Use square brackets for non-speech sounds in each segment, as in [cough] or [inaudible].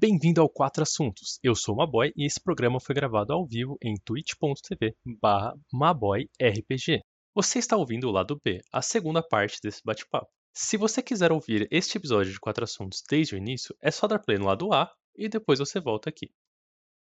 Bem-vindo ao Quatro Assuntos. Eu sou o Maboy e esse programa foi gravado ao vivo em twitch.tv maboyrpg. Você está ouvindo o lado B, a segunda parte desse bate-papo. Se você quiser ouvir este episódio de Quatro Assuntos desde o início, é só dar play no lado A e depois você volta aqui.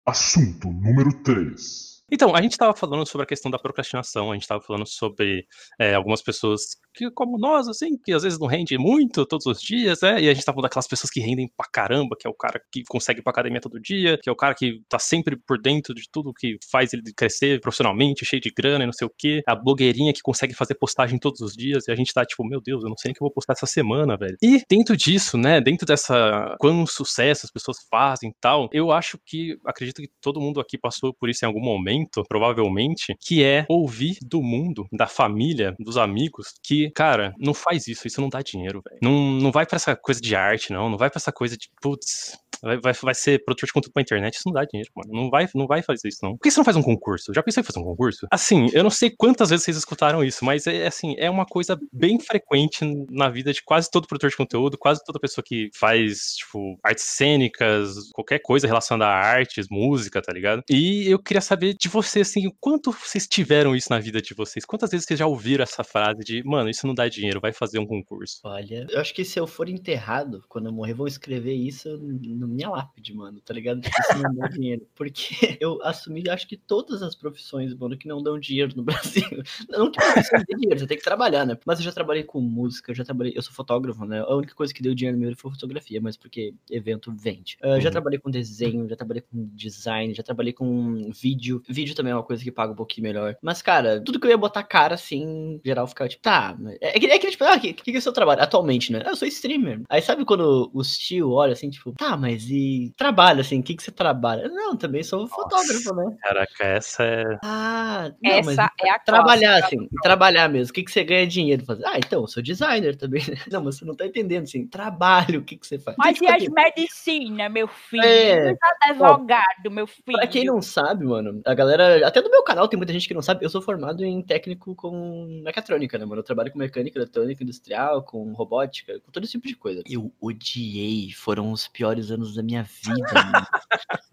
Assunto número 3. Então, a gente estava falando sobre a questão da procrastinação, a gente estava falando sobre é, algumas pessoas que, como nós, assim, que às vezes não rende muito todos os dias, né? E a gente tá falando daquelas pessoas que rendem pra caramba, que é o cara que consegue ir pra academia todo dia, que é o cara que tá sempre por dentro de tudo que faz ele crescer profissionalmente, cheio de grana e não sei o quê. A blogueirinha que consegue fazer postagem todos os dias, e a gente tá tipo, meu Deus, eu não sei nem o que eu vou postar essa semana, velho. E dentro disso, né, dentro dessa quão sucesso as pessoas fazem e tal, eu acho que, acredito que todo mundo aqui passou por isso em algum momento provavelmente, que é ouvir do mundo, da família, dos amigos, que, cara, não faz isso, isso não dá dinheiro, velho. Não, não vai para essa coisa de arte, não. Não vai para essa coisa de, putz, vai, vai, ser produtor de conteúdo pra internet, isso não dá dinheiro, mano. Não vai, não vai fazer isso, não. Por que você não faz um concurso? Já pensei em fazer um concurso? Assim, eu não sei quantas vezes vocês escutaram isso, mas é assim, é uma coisa bem frequente na vida de quase todo produtor de conteúdo, quase toda pessoa que faz, tipo, artes cênicas, qualquer coisa relacionada a artes, música, tá ligado? E eu queria saber de você, assim, quanto vocês tiveram isso na vida de vocês? Quantas vezes vocês já ouviram essa frase de, mano, isso não dá dinheiro, vai fazer um concurso? Olha, eu acho que se eu for enterrado, quando eu morrer, vou escrever isso no minha lápide, mano, tá ligado? Isso não dá [laughs] dinheiro. Porque [laughs] eu assumi, acho que todas as profissões, mano, que não dão dinheiro no [laughs] Brasil. Não que profissão dê dinheiro, você tem que trabalhar, né? Mas eu já trabalhei com música, já trabalhei, eu sou fotógrafo, né? A única coisa que deu dinheiro meu foi fotografia, mas porque evento vende. Uh, uhum. Já trabalhei com desenho, já trabalhei com design, já trabalhei com vídeo. Vídeo também é uma coisa que paga um pouquinho melhor. Mas, cara, tudo que eu ia botar cara, assim, em geral, ficava tipo, tá. É, é que, é que tipo, ah, o que, que, que é o seu trabalho? Atualmente, né? Eu sou streamer. Aí sabe quando os tio olha assim, tipo, tá, mas e trabalho, assim, o que, que você trabalha? Não, também sou Nossa, fotógrafo, né? Caraca, essa é. Ah, não, essa mas é a Trabalhar, assim, trabalhar mesmo. O que, que você ganha dinheiro fazer? Ah, então, eu sou designer também. Não, mas você não tá entendendo, assim, trabalho, o que, que você faz? Mas e as medicina, meu filho? É... advogado, meu filho. Pra quem não sabe, mano, a galera, até no meu canal tem muita gente que não sabe, eu sou formado em técnico com mecatrônica, né, mano? Eu trabalho com mecânica, eletrônica, industrial, com robótica, com todo esse tipo de coisa. Eu odiei, foram os piores anos da minha vida, mano.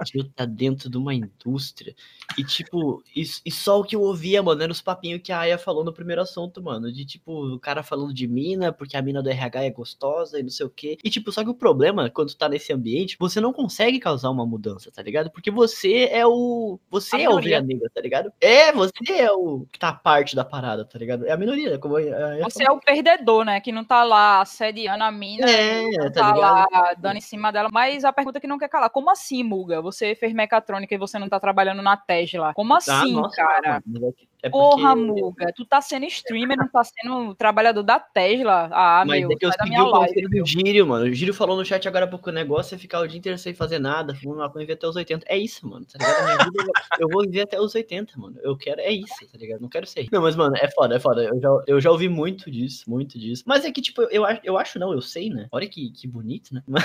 de eu estar tá dentro de uma indústria. E, tipo, e, e, só o que eu ouvia, mano, era os papinhos que a Aya falou no primeiro assunto, mano. De, tipo, o cara falando de mina, porque a mina do RH é gostosa e não sei o quê. E, tipo, só que o problema, quando tu tá nesse ambiente, você não consegue causar uma mudança, tá ligado? Porque você é o. Você a é o ovelha negra, tá ligado? É, você é o que tá parte da parada, tá ligado? É a minoria, né? Como a você é o perdedor, né? Que não tá lá assediando a mina. É, não tá, tá lá dando em cima dela. Mas a pergunta que não quer calar, como assim, Muga? Você fez mecatrônica e você não tá trabalhando na Tesla? Como ah, assim, ah, nossa, cara? Mano, é Porra, Muga, tu tá sendo streamer, não tá sendo trabalhador da Tesla. Ah, Mas meu, é que eu segui o conselho do Gírio, mano. O Gírio falou no chat agora há pouco o negócio é ficar o dia inteiro sem fazer nada, fumando maconha e viver até os 80. É isso, mano, tá ligado? Minha vida, eu vou viver até os 80, mano. Eu quero, é isso, tá ligado? Não quero ser. Não, mas, mano, é foda, é foda. Eu já, eu já ouvi muito disso, muito disso. Mas é que, tipo, eu, eu acho, não, eu sei, né? Olha que, que bonito, né? [laughs]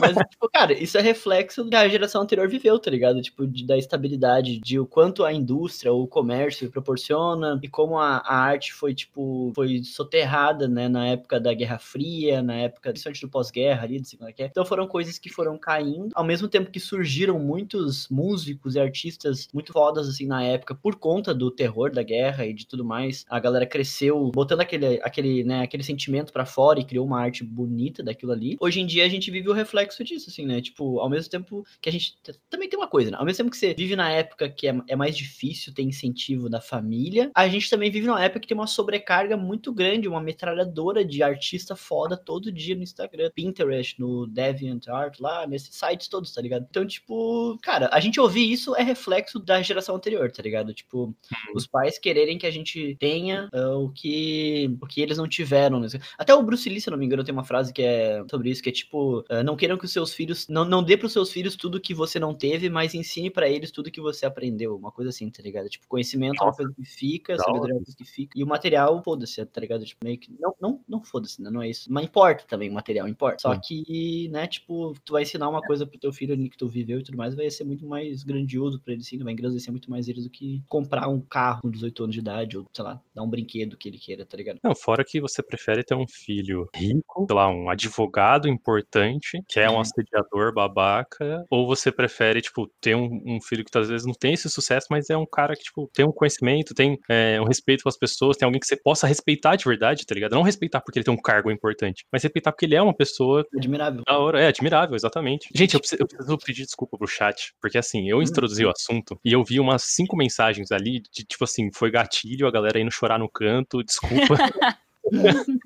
Mas, mas tipo, cara, isso é reflexo que a geração anterior viveu, tá ligado? Tipo, de, da estabilidade, de o quanto a indústria, o comércio proporciona e como a, a, arte foi, tipo, foi soterrada, né, na época da Guerra Fria, na época, principalmente do pós-guerra ali, não sei é que é. Então foram coisas que foram caindo, ao mesmo tempo que surgiram muitos músicos e artistas muito fodas, assim, na época, por conta do terror da guerra e de tudo mais. A galera cresceu botando aquele, aquele, né, aquele sentimento para fora e criou uma arte bonita daquilo ali. Hoje em dia a gente vive o reflexo disso, assim, né, tipo, ao mesmo tempo que a gente também tem uma coisa, né, ao mesmo tempo que você vive na época que é, é mais difícil ter incentivo da família, a gente também vive numa época que tem uma sobrecarga muito grande, uma metralhadora de artista foda todo dia no Instagram, Pinterest, no DeviantArt, lá, nesses sites todos, tá ligado? Então, tipo, cara, a gente ouvir isso é reflexo da geração anterior, tá ligado? Tipo, uhum. os pais quererem que a gente tenha uh, o, que, o que eles não tiveram. Né? Até o Bruce Lee, se não me engano, tem uma frase que é sobre isso, que é tipo, uh, não queiram que os seus filhos, não, não dê pros seus filhos tudo que você não teve, mas ensine para eles tudo que você aprendeu, uma coisa assim, tá ligado? Tipo, conhecimento casamento é uma coisa que fica, sabedoria é uma coisa que fica. E o material, foda-se, tá ligado? Tipo, meio que. Não, não, não foda-se, né? Não é isso. Mas importa também o material, importa. Só que, né, tipo, tu vai ensinar uma coisa pro teu filho ali que tu viveu e tudo mais, vai ser muito mais grandioso pra ele, sim, vai engrandecer muito mais ele do que comprar um carro com 18 anos de idade, ou, sei lá, dar um brinquedo que ele queira, tá ligado? Não, fora que você prefere ter um filho rico, sei lá, um advogado importante, que é um uhum. assediador babaca, ou você prefere, tipo, ter um, um, filho que às vezes não tem esse sucesso, mas é um cara que, tipo, tem um conhecimento, tem é, um respeito pelas pessoas, tem alguém que você possa respeitar de verdade, tá ligado? Não respeitar porque ele tem um cargo importante, mas respeitar porque ele é uma pessoa. Admirável. Da hora, é, admirável, exatamente. Gente, eu preciso, eu preciso pedir desculpa pro chat, porque assim, eu hum. introduzi o assunto e eu vi umas cinco mensagens ali de tipo assim, foi gatilho, a galera indo chorar no canto, desculpa. [laughs] [laughs]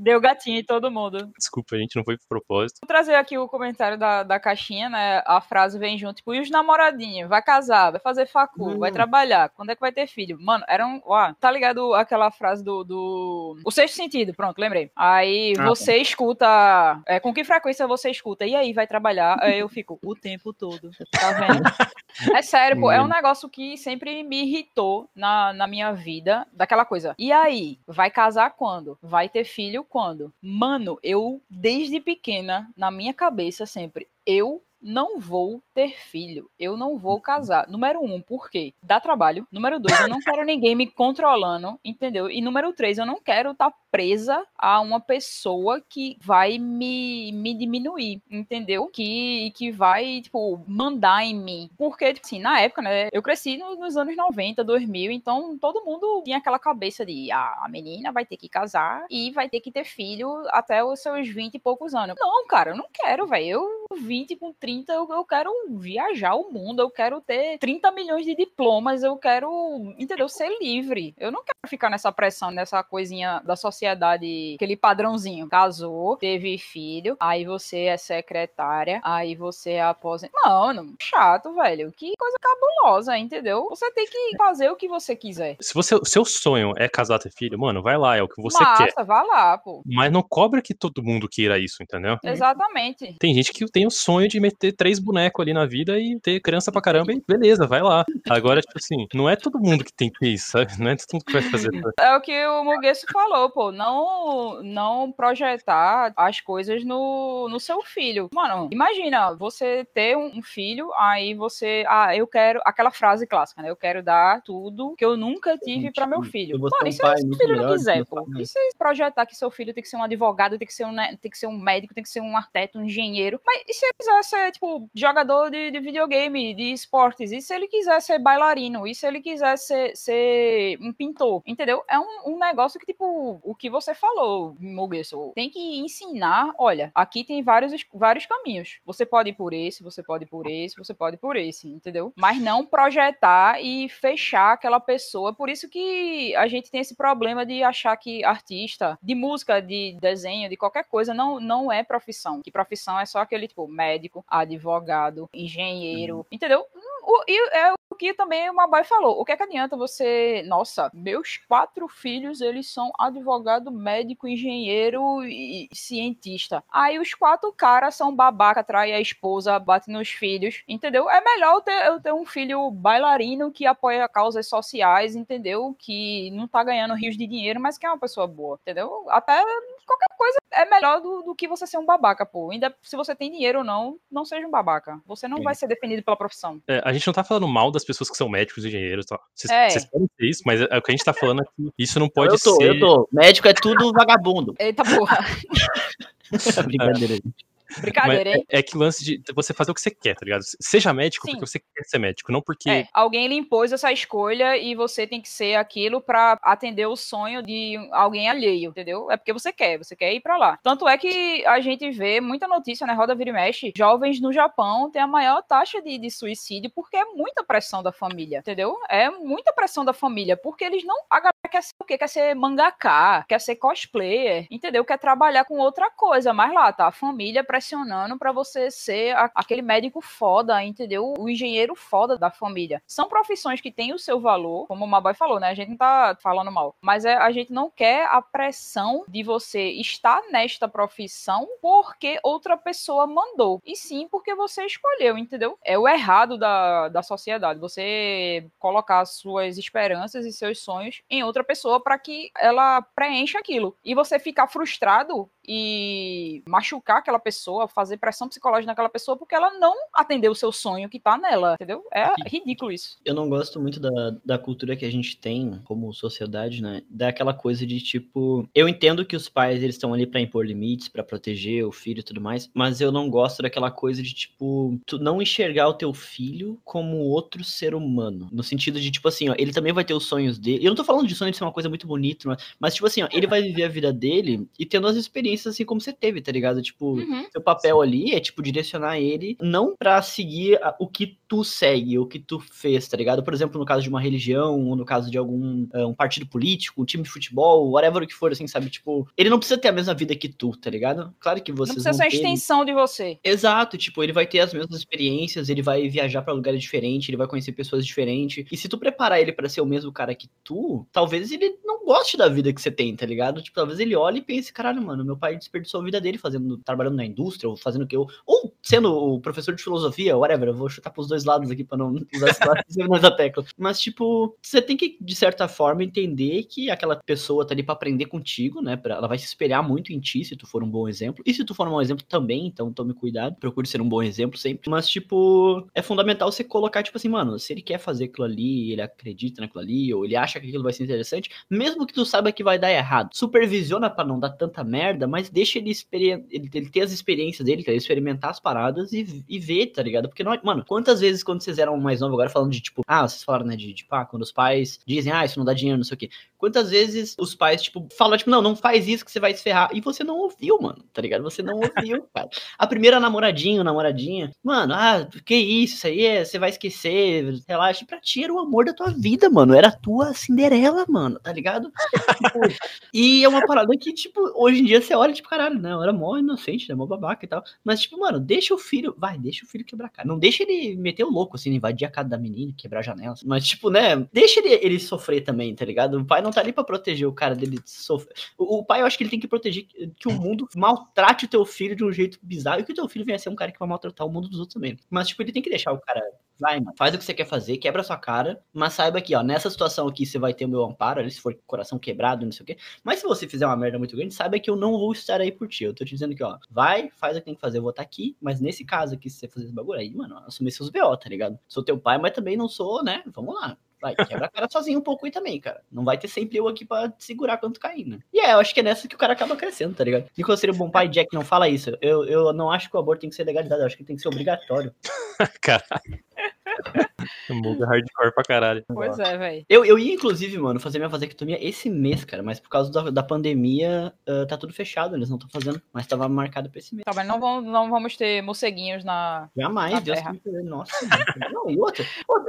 Deu gatinho em todo mundo. Desculpa, a gente não foi pro propósito. Vou trazer aqui o comentário da, da caixinha, né? A frase vem junto, tipo, e os namoradinhos? Vai casar, vai fazer facu, hum. vai trabalhar, quando é que vai ter filho? Mano, era um. Ó, tá ligado aquela frase do. do... O sexto sentido, pronto, lembrei. Aí ah, você tá. escuta. É, com que frequência você escuta? E aí, vai trabalhar? Aí eu fico o tempo todo. Tá vendo? [laughs] é sério, pô, é um negócio que sempre me irritou na, na minha vida, daquela coisa. E aí, vai casar quando? Vai ter filho quando? Mano, eu desde pequena, na minha cabeça sempre, eu não vou ter filho, eu não vou casar. Número um, por quê? Dá trabalho. Número dois, eu não quero ninguém me controlando, entendeu? E número três, eu não quero estar tá presa a uma pessoa que vai me, me diminuir, entendeu? Que, que vai, tipo, mandar em mim. Porque, tipo assim, na época, né, eu cresci nos, nos anos 90, 2000, então todo mundo tinha aquela cabeça de, ah, a menina vai ter que casar e vai ter que ter filho até os seus 20 e poucos anos. Não, cara, eu não quero, velho. Eu, 20 com 30, eu, eu quero viajar o mundo, eu quero ter 30 milhões de diplomas, eu quero, entendeu? Ser livre. Eu não quero ficar nessa pressão, nessa coisinha da sociedade, aquele padrãozinho. Casou, teve filho, aí você é secretária, aí você é aposenta. Mano, chato, velho. Que coisa cabulosa, entendeu? Você tem que fazer o que você quiser. Se você, seu sonho é casar ter filho, mano, vai lá, é o que você Massa, quer. vai lá, pô. Mas não cobra que todo mundo queira isso, entendeu? Exatamente. Tem gente que tem o sonho de meter três bonecos ali na vida e ter criança pra caramba e beleza, vai lá. Agora, tipo assim, não é todo mundo que tem que isso, sabe? Não é todo mundo que vai fazer. É o que o Muguesso falou, pô. Não, não projetar as coisas no, no seu filho. Mano, imagina você ter um filho, aí você. Ah, eu quero. Aquela frase clássica, né? Eu quero dar tudo que eu nunca tive para meu filho. Mano, e se o filho não quiser, pô? E se projetar que seu filho tem que ser um advogado, tem que ser um, tem que ser um médico, tem que ser um arquiteto, um engenheiro. Mas e se ele quiser ser, tipo, jogador de, de videogame, de esportes? E se ele quiser ser bailarino? E se ele quiser ser, ser um pintor? Entendeu? É um, um negócio que, tipo, o que você falou, Muguesso, tem que ensinar, olha, aqui tem vários, vários caminhos. Você pode ir por esse, você pode ir por esse, você pode ir por esse, entendeu? Mas não projetar e fechar aquela pessoa. Por isso que a gente tem esse problema de achar que artista de música, de desenho, de qualquer coisa, não, não é profissão. Que profissão é só aquele, tipo, médico, advogado, engenheiro, uhum. entendeu? O, e é o que também o Mabai falou. O que é que adianta você. Nossa, meus quatro filhos, eles são advogado, médico, engenheiro e cientista. Aí os quatro caras são babaca, trai a esposa, bate nos filhos, entendeu? É melhor eu ter, eu ter um filho bailarino que apoia causas sociais, entendeu? Que não tá ganhando rios de dinheiro, mas que é uma pessoa boa, entendeu? Até qualquer coisa é melhor do, do que você ser um babaca, pô. Ainda se você tem dinheiro ou não, não seja um babaca. Você não Sim. vai ser definido pela profissão. É, a gente não tá falando mal das pessoas que são médicos e engenheiros, tá? Vocês, é. vocês podem ser isso, mas é, o que a gente tá falando aqui, isso não pode eu tô, ser... Eu tô, médico é tudo vagabundo. Eita porra. [laughs] Brincadeira, gente. Brincadeira, hein? É, é, que lance de você fazer o que você quer, tá ligado? Seja médico Sim. porque você quer ser médico, não porque. É, alguém lhe impôs essa escolha e você tem que ser aquilo para atender o sonho de alguém alheio, entendeu? É porque você quer, você quer ir para lá. Tanto é que a gente vê muita notícia né, Roda Vira e Mexe, jovens no Japão têm a maior taxa de, de suicídio porque é muita pressão da família, entendeu? É muita pressão da família, porque eles não. A galera quer ser o quê? Quer ser mangaká, quer ser cosplayer, entendeu? Quer trabalhar com outra coisa, mas lá tá, a família precisa pressionando para você ser a, aquele médico foda, entendeu? O engenheiro foda da família. São profissões que têm o seu valor, como o Maboy falou, né? A gente não tá falando mal, mas é, a gente não quer a pressão de você estar nesta profissão porque outra pessoa mandou, e sim porque você escolheu, entendeu? É o errado da, da sociedade, você colocar suas esperanças e seus sonhos em outra pessoa para que ela preencha aquilo. E você ficar frustrado e machucar aquela pessoa, fazer pressão psicológica naquela pessoa porque ela não atendeu o seu sonho que tá nela, entendeu? É ridículo isso. Eu não gosto muito da, da cultura que a gente tem como sociedade, né? Daquela coisa de tipo, eu entendo que os pais eles estão ali para impor limites, para proteger o filho e tudo mais, mas eu não gosto daquela coisa de tipo, tu não enxergar o teu filho como outro ser humano, no sentido de tipo assim, ó, ele também vai ter os sonhos dele. Eu não tô falando de sonho de ser uma coisa muito bonita, mas, mas tipo assim, ó, ele vai viver a vida dele e tendo as experiências assim como você teve, tá ligado? Tipo, uhum. Seu papel ali é, tipo, direcionar ele não pra seguir o que tu segue, o que tu fez, tá ligado? Por exemplo, no caso de uma religião, ou no caso de algum uh, um partido político, um time de futebol, whatever o que for, assim, sabe? Tipo, ele não precisa ter a mesma vida que tu, tá ligado? Claro que vocês Não precisa ser uma extensão de você. Exato, tipo, ele vai ter as mesmas experiências, ele vai viajar para lugares diferentes, ele vai conhecer pessoas diferentes. E se tu preparar ele para ser o mesmo cara que tu, talvez ele não goste da vida que você tem, tá ligado? Tipo, talvez ele olhe e pense, caralho, mano, meu pai pai desperdiçou a vida dele fazendo, trabalhando na indústria, ou fazendo o que eu. Ou sendo o professor de filosofia, whatever. Eu vou chutar pros dois lados aqui pra não [laughs] usar lado da tecla. Mas, tipo, você tem que, de certa forma, entender que aquela pessoa tá ali pra aprender contigo, né? Pra, ela vai se espelhar muito em ti se tu for um bom exemplo. E se tu for um bom exemplo também, então tome cuidado. Procure ser um bom exemplo sempre. Mas, tipo, é fundamental você colocar, tipo assim, mano, se ele quer fazer aquilo ali, ele acredita naquilo ali, ou ele acha que aquilo vai ser interessante, mesmo que tu saiba que vai dar errado, supervisiona para não dar tanta merda, mas deixa ele, ele, ele ter as experiências dele, ele experimentar as paradas e, e ver, tá ligado? Porque, não, mano, quantas vezes quando vocês eram mais novos, agora falando de tipo, ah, vocês falaram, né, de tipo, ah, quando os pais dizem, ah, isso não dá dinheiro, não sei o quê. Quantas vezes os pais, tipo, falam, tipo, não, não faz isso que você vai se ferrar. E você não ouviu, mano, tá ligado? Você não ouviu, [laughs] cara. A primeira namoradinha, namoradinha, mano, ah, que isso, isso aí é, você vai esquecer, relaxa. Pra ti era o amor da tua vida, mano. Era a tua Cinderela, mano, tá ligado? tipo, [laughs] e é uma parada que, tipo, hoje em dia você olha, tipo, caralho? Eu era mó inocente, né? Mó babaca e tal. Mas, tipo, mano, deixa o filho. Vai, deixa o filho quebrar a cara. Não deixa ele meter o louco, assim, invadir a casa da menina, quebrar janelas. Mas, tipo, né? Deixa ele, ele sofrer também, tá ligado? O pai não tá ali pra proteger o cara dele sofrer. O, o, pai, eu acho que ele tem que proteger que o mundo maltrate o teu filho de um jeito bizarro e que o teu filho venha ser um cara que vai maltratar o mundo dos outros também. Mas, tipo, ele tem que deixar o cara Vai, mano. Faz o que você quer fazer, quebra a sua cara, mas saiba que, ó, nessa situação aqui você vai ter o meu amparo, ali se for coração quebrado, não sei o quê. Mas se você fizer uma merda muito grande, saiba que eu não vou estar aí por ti. Eu tô te dizendo que, ó, vai, faz o que tem que fazer, eu vou estar aqui, mas nesse caso aqui, se você fazer esse bagulho aí, mano, assumir seus BO, tá ligado? Sou teu pai, mas também não sou, né? Vamos lá. Vai, quebra a cara sozinho um pouco aí também, cara. Não vai ter sempre eu aqui pra segurar quanto cair, né? E é, eu acho que é nessa que o cara acaba crescendo, tá ligado? Nicolas seria um bom pai, Jack não fala isso. Eu, eu não acho que o aborto tem que ser legalizado, eu acho que tem que ser obrigatório. [laughs] Caralho. [laughs] Muda hardcore pra caralho. Pois é, velho. Eu, eu ia, inclusive, mano, fazer minha vasectomia esse mês, cara, mas por causa da, da pandemia, uh, tá tudo fechado, eles não estão fazendo, mas tava marcado pra esse mês. Tá, mas não vamos, não vamos ter morceguinhos na. Jamais, na Deus me Nossa, [laughs] não, e outra,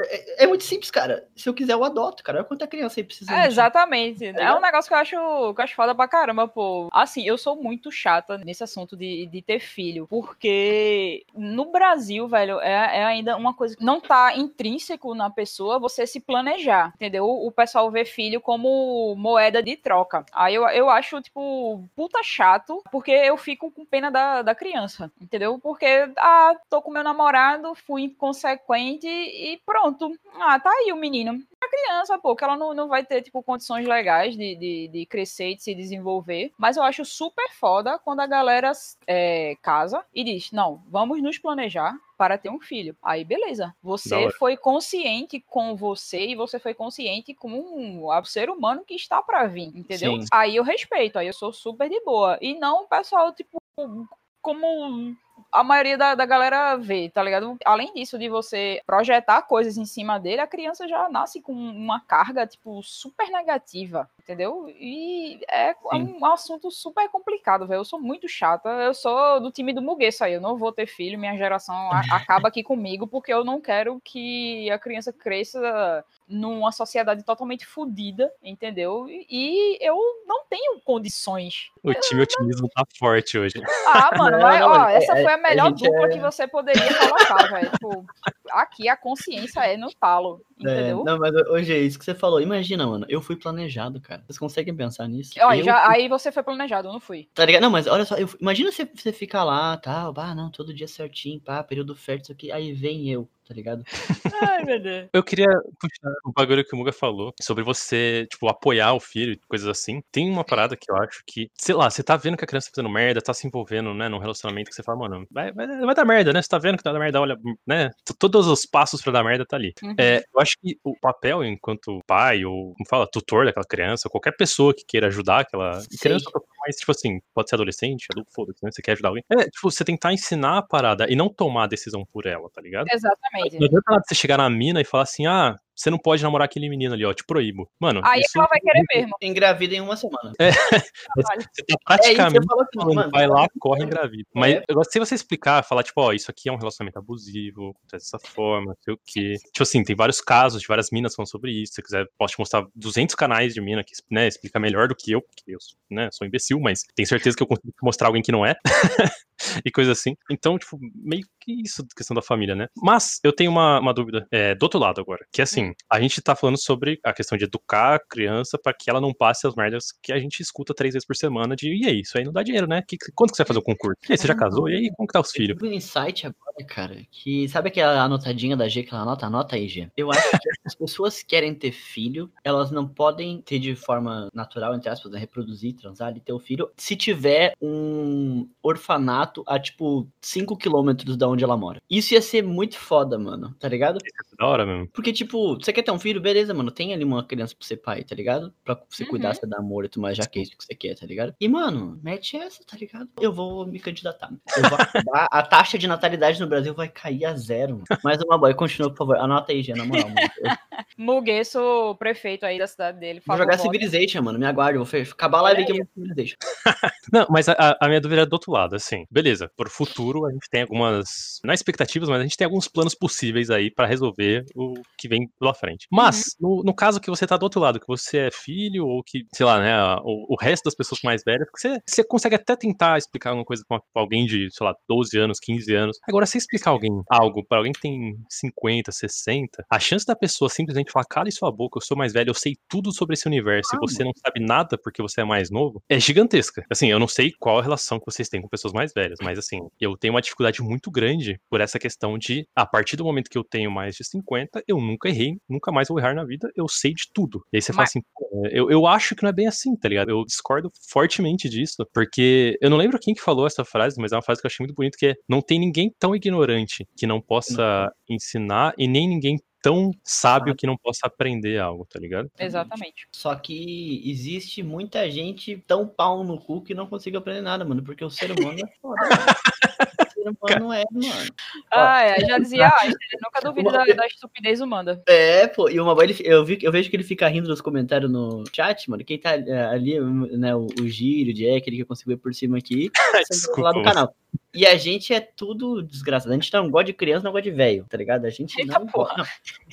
é, é, muito simples, cara. Se eu quiser, eu adoto, cara. Olha quanta criança aí precisa. É, exatamente. É, é um negócio que eu acho, que eu acho foda pra caramba, pô. Assim, eu sou muito chata nesse assunto de, de ter filho, porque no Brasil, velho, é, é ainda uma coisa que não tá intrínseco na pessoa você se planejar, entendeu? O pessoal vê filho como moeda de troca. Aí eu, eu acho, tipo, puta chato, porque eu fico com pena da, da criança, entendeu? Porque, ah, tô com meu namorado, fui inconsequente e pronto. Ah, tá aí o menino a criança, pô, que ela não, não vai ter, tipo, condições legais de, de, de crescer e de se desenvolver. Mas eu acho super foda quando a galera é, casa e diz: não, vamos nos planejar para ter um filho. Aí, beleza. Você foi consciente com você e você foi consciente com o ser humano que está para vir, entendeu? Sim. Aí eu respeito, aí eu sou super de boa. E não o pessoal, tipo, como a maioria da, da galera vê, tá ligado? Além disso, de você projetar coisas em cima dele, a criança já nasce com uma carga, tipo, super negativa. Entendeu? E é um, um assunto super complicado, velho. Eu sou muito chata, eu sou do time do Mugueço aí, eu não vou ter filho, minha geração acaba aqui comigo, porque eu não quero que a criança cresça numa sociedade totalmente fodida, entendeu? E eu não tenho condições. O time otimismo tá forte hoje. Ah, [laughs] mano, não, vai, ó, é, essa foi a é, melhor a dupla é... que você poderia colocar, velho. Tipo, aqui a consciência é no talo, é, entendeu? É, não, mas hoje é isso que você falou. Imagina, mano, eu fui planejado, cara. Vocês conseguem pensar nisso? Ó, eu... já, aí você foi planejado, eu não fui. Tá ligado? Não, mas olha só, eu, imagina você, você ficar lá, tal, tá, ah, não, todo dia certinho, pá, período fértil, isso aqui, aí vem eu tá ligado? Ai, meu Deus. Eu queria puxar um bagulho que o Muga falou sobre você, tipo, apoiar o filho e coisas assim. Tem uma parada que eu acho que, sei lá, você tá vendo que a criança tá fazendo merda, tá se envolvendo, né, num relacionamento que você fala, mano, vai, vai, vai dar merda, né? Você tá vendo que tá dando merda, olha, né? Todos os passos pra dar merda tá ali. Uhum. É, eu acho que o papel enquanto pai ou, como fala, tutor daquela criança, ou qualquer pessoa que queira ajudar aquela Sim. criança, mas, tipo assim, pode ser adolescente, adulto, foda-se, né? Você quer ajudar alguém. É, tipo, você tentar ensinar a parada e não tomar a decisão por ela, tá ligado? Exatamente. Não adianta nada você chegar na mina e falar assim, ah, você não pode namorar aquele menino ali, ó, te proíbo. Mano. Aí isso... ela vai querer mesmo. Engravida em uma semana. É. [laughs] você tá praticamente. É isso, assim, mano, vai lá, corre engravida. É. Mas eu gosto se você explicar, falar, tipo, ó, isso aqui é um relacionamento abusivo, dessa forma, não sei o quê. Tipo assim, tem vários casos de várias minas falando sobre isso. Se você quiser, posso te mostrar 200 canais de mina que né, explica melhor do que eu, porque eu né, sou imbecil, mas tenho certeza que eu consigo mostrar alguém que não é. [laughs] e coisa assim. Então, tipo, meio que isso, questão da família, né? Mas eu tenho uma, uma dúvida é, do outro lado agora, que é assim, a gente tá falando sobre a questão de educar a criança para que ela não passe as merdas que a gente escuta três vezes por semana de, e aí, isso aí não dá dinheiro, né? Que, quanto que você vai fazer o concurso? E aí, você já casou? E aí, como que tá os filhos? Eu um insight agora, cara, que sabe aquela anotadinha da G que ela anota? Anota aí, G. Eu acho que as pessoas querem ter filho, elas não podem ter de forma natural, entre aspas, né, reproduzir, transar e ter o filho, se tiver um orfanato a, tipo, 5 quilômetros da onde ela mora. Isso ia ser muito foda, mano, tá ligado? Isso é da hora mesmo. Porque, tipo, você quer ter um filho, beleza, mano, tem ali uma criança pra ser pai, tá ligado? Pra você uhum. cuidar, você dar amor e tudo mais, já que é isso que você quer, tá ligado? E, mano, mete essa, tá ligado? Eu vou me candidatar. Eu vou [laughs] a taxa de natalidade no Brasil vai cair a zero. Mano. Mas uma boa, continua, por favor. Anota aí, Gê, na moral. [laughs] Mugueço, prefeito aí da cidade dele. Vou jogar Civilization, mano. Me aguarde, vou acabar a live aqui com Civilization. [laughs] Não, mas a, a, minha dúvida é do outro lado, assim. Beleza, por futuro a gente tem algumas, não é expectativas, mas a gente tem alguns planos possíveis aí para resolver o que vem pela frente. Mas, uhum. no, no, caso que você tá do outro lado, que você é filho, ou que, sei lá, né, o, o resto das pessoas mais velhas, você, você consegue até tentar explicar alguma coisa pra alguém de, sei lá, 12 anos, 15 anos. Agora, se explicar alguém algo para alguém que tem 50, 60, a chance da pessoa simplesmente falar, cala sua boca, eu sou mais velho, eu sei tudo sobre esse universo, ah, e você não sabe nada porque você é mais novo, é gigantesca. Assim, eu não sei qual a relação que vocês têm com pessoas mais velhas, mas assim, eu tenho uma dificuldade muito grande por essa questão de, a partir do momento que eu tenho mais de 50, eu nunca errei, nunca mais vou errar na vida, eu sei de tudo. E aí você mas... fala assim, eu, eu acho que não é bem assim, tá ligado? Eu discordo fortemente disso, porque eu não lembro quem que falou essa frase, mas é uma frase que eu achei muito bonita, que é, não tem ninguém tão ignorante que não possa não. ensinar e nem ninguém tão sábio que não possa aprender algo, tá ligado? Exatamente. Só que existe muita gente tão pau no cu que não consiga aprender nada, mano, porque o ser humano é foda. [laughs] ser humano é, mano. Ah, é, já dizia, [laughs] ah, nunca duvido da, da, estupidez humana. É, pô, e uma ele, eu, vi, eu vejo que ele fica rindo nos comentários no chat, mano. Quem tá é, ali, né, o, o Gírio, o Jack, ele que eu consigo ver por cima aqui, [laughs] lá do canal. E a gente é tudo desgraçado. A gente não gosta de criança, não gosta de velho, tá ligado? A gente Eita não gosta.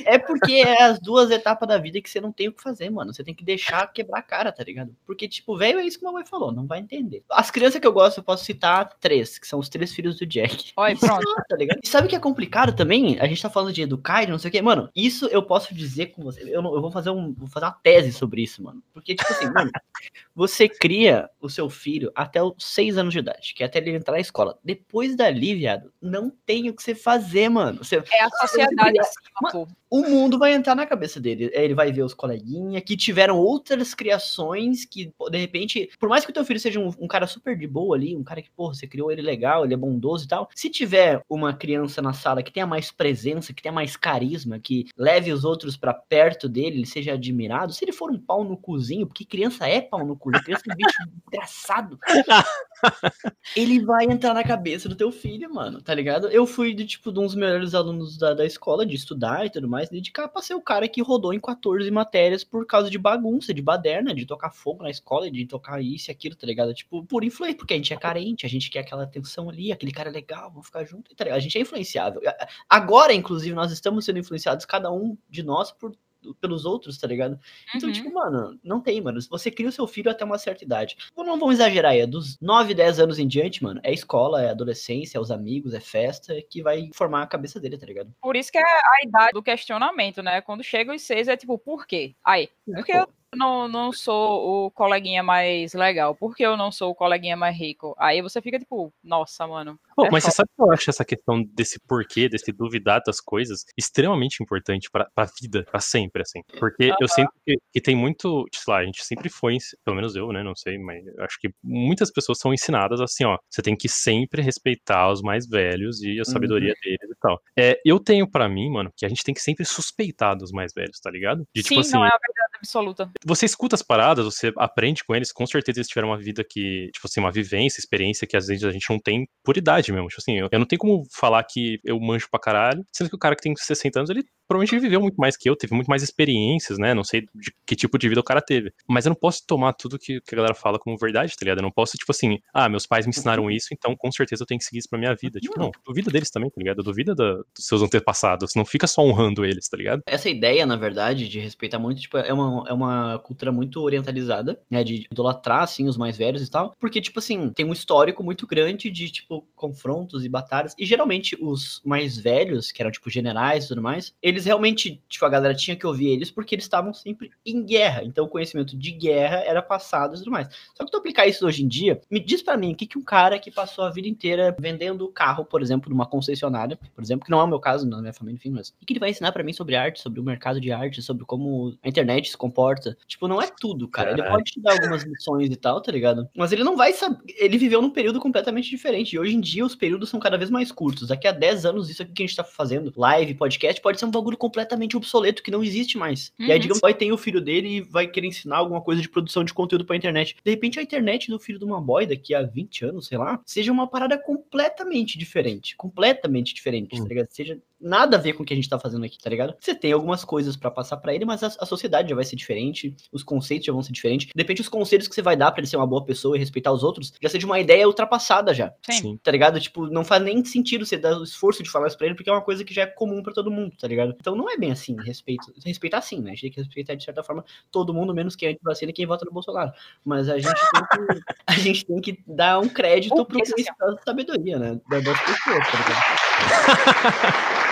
É porque é as duas etapas da vida que você não tem o que fazer, mano. Você tem que deixar quebrar a cara, tá ligado? Porque, tipo, velho é isso que a mãe falou, não vai entender. As crianças que eu gosto, eu posso citar três, que são os três filhos do Jack. Olha, [laughs] pronto. tá ligado? E sabe o que é complicado também? A gente tá falando de educar e não sei o quê. Mano, isso eu posso dizer com você. Eu, eu vou fazer um. Vou fazer uma tese sobre isso, mano. Porque, tipo assim, mano, [laughs] você cria o seu filho até os seis anos de idade, que é até ele entrar na escola. Depois dali, viado, não tem o que você fazer, mano. Você, é a sociedade assim, o mundo vai entrar na cabeça dele. Ele vai ver os coleguinhas que tiveram outras criações que, de repente, por mais que o teu filho seja um, um, cara super de boa ali, um cara que, porra, você criou ele legal, ele é bondoso e tal. Se tiver uma criança na sala que tenha mais presença, que tenha mais carisma, que leve os outros para perto dele, ele seja admirado, se ele for um pau no cozinho, porque criança é pau no cozinho, criança é bicho [laughs] engraçado. [laughs] ele vai entrar na cabeça cabeça do teu filho, mano, tá ligado? Eu fui, de, tipo, de um dos melhores alunos da, da escola, de estudar e tudo mais, dedicar pra ser o cara que rodou em 14 matérias por causa de bagunça, de baderna, de tocar fogo na escola, de tocar isso e aquilo, tá ligado? Tipo, por influência, porque a gente é carente, a gente quer aquela atenção ali, aquele cara é legal, vamos ficar junto, tá ligado? A gente é influenciável. Agora, inclusive, nós estamos sendo influenciados, cada um de nós, por pelos outros, tá ligado? Então, tipo, uhum. tipo, mano, não tem, mano. Você cria o seu filho até uma certa idade. Não vamos exagerar, é dos 9, 10 anos em diante, mano. É escola, é adolescência, é os amigos, é festa que vai formar a cabeça dele, tá ligado? Por isso que é a idade do questionamento, né? Quando chega os seis, é tipo, por quê? Aí, porque eu não, não sou o coleguinha mais legal? Por que eu não sou o coleguinha mais rico? Aí você fica tipo, nossa, mano. Pô, é mas você sabe que eu acho essa questão desse porquê, desse duvidar das coisas, extremamente importante pra, pra vida, pra sempre, assim. Porque eu sinto que, que, tem muito, sei lá, a gente sempre foi, pelo menos eu, né, não sei, mas acho que muitas pessoas são ensinadas assim, ó, você tem que sempre respeitar os mais velhos e a sabedoria uhum. deles e tal. É, eu tenho para mim, mano, que a gente tem que sempre suspeitar dos mais velhos, tá ligado? De, tipo Sim, tipo, assim, não é a verdade absoluta você escuta as paradas, você aprende com eles, com certeza eles tiveram uma vida que, tipo assim, uma vivência, experiência que às vezes a gente não tem por idade mesmo. Tipo assim, eu, eu não tenho como falar que eu manjo pra caralho, sendo que o cara que tem 60 anos, ele provavelmente viveu muito mais que eu, teve muito mais experiências, né? Não sei de que tipo de vida o cara teve. Mas eu não posso tomar tudo que, que a galera fala como verdade, tá ligado? Eu não posso, tipo assim, ah, meus pais me ensinaram uhum. isso, então com certeza eu tenho que seguir isso pra minha vida. Tipo, não, duvida deles também, tá ligado? Duvida da, dos seus antepassados. Não fica só honrando eles, tá ligado? Essa ideia, na verdade, de respeitar muito, tipo, é uma, é uma cultura muito orientalizada, né? De idolatrar, assim, os mais velhos e tal. Porque, tipo assim, tem um histórico muito grande de, tipo, confrontos e batalhas. E geralmente os mais velhos, que eram, tipo, generais e tudo mais, eles realmente, tipo, a galera tinha que ouvir eles porque eles estavam sempre em guerra. Então o conhecimento de guerra era passado e tudo mais. Só que tu aplicar isso hoje em dia, me diz para mim o que, que um cara que passou a vida inteira vendendo carro, por exemplo, numa concessionária, por exemplo, que não é o meu caso na minha família, enfim, mas o que ele vai ensinar para mim sobre arte, sobre o mercado de arte, sobre como a internet se comporta? Tipo, não é tudo, cara. Ele pode te dar algumas lições e tal, tá ligado? Mas ele não vai saber. Ele viveu num período completamente diferente. E hoje em dia os períodos são cada vez mais curtos. Daqui a 10 anos, isso aqui que a gente tá fazendo, live, podcast, pode ser um bagulho completamente obsoleto que não existe mais. Uhum. E aí, uhum. digamos, vai ter o filho dele e vai querer ensinar alguma coisa de produção de conteúdo pra internet. De repente, a internet do filho de uma boy daqui a 20 anos, sei lá, seja uma parada completamente diferente. Completamente diferente, uhum. tá ligado? Seja nada a ver com o que a gente tá fazendo aqui, tá ligado? Você tem algumas coisas para passar para ele, mas a, a, sociedade já vai ser diferente, os conceitos já vão ser diferentes. Depende dos conselhos que você vai dar para ele ser uma boa pessoa e respeitar os outros, já seja uma ideia ultrapassada já. Sim. Tá ligado? Tipo, não faz nem sentido você dar o esforço de falar isso pra ele, porque é uma coisa que já é comum para todo mundo, tá ligado? Então não é bem assim, respeito. Respeitar sim, né? A gente tem que respeitar de certa forma todo mundo, menos quem é anti-vacina e quem vota no Bolsonaro. Mas a gente tem que, a gente tem que dar um crédito pro que é sabedoria, né? Das pessoas, tá ligado? [laughs]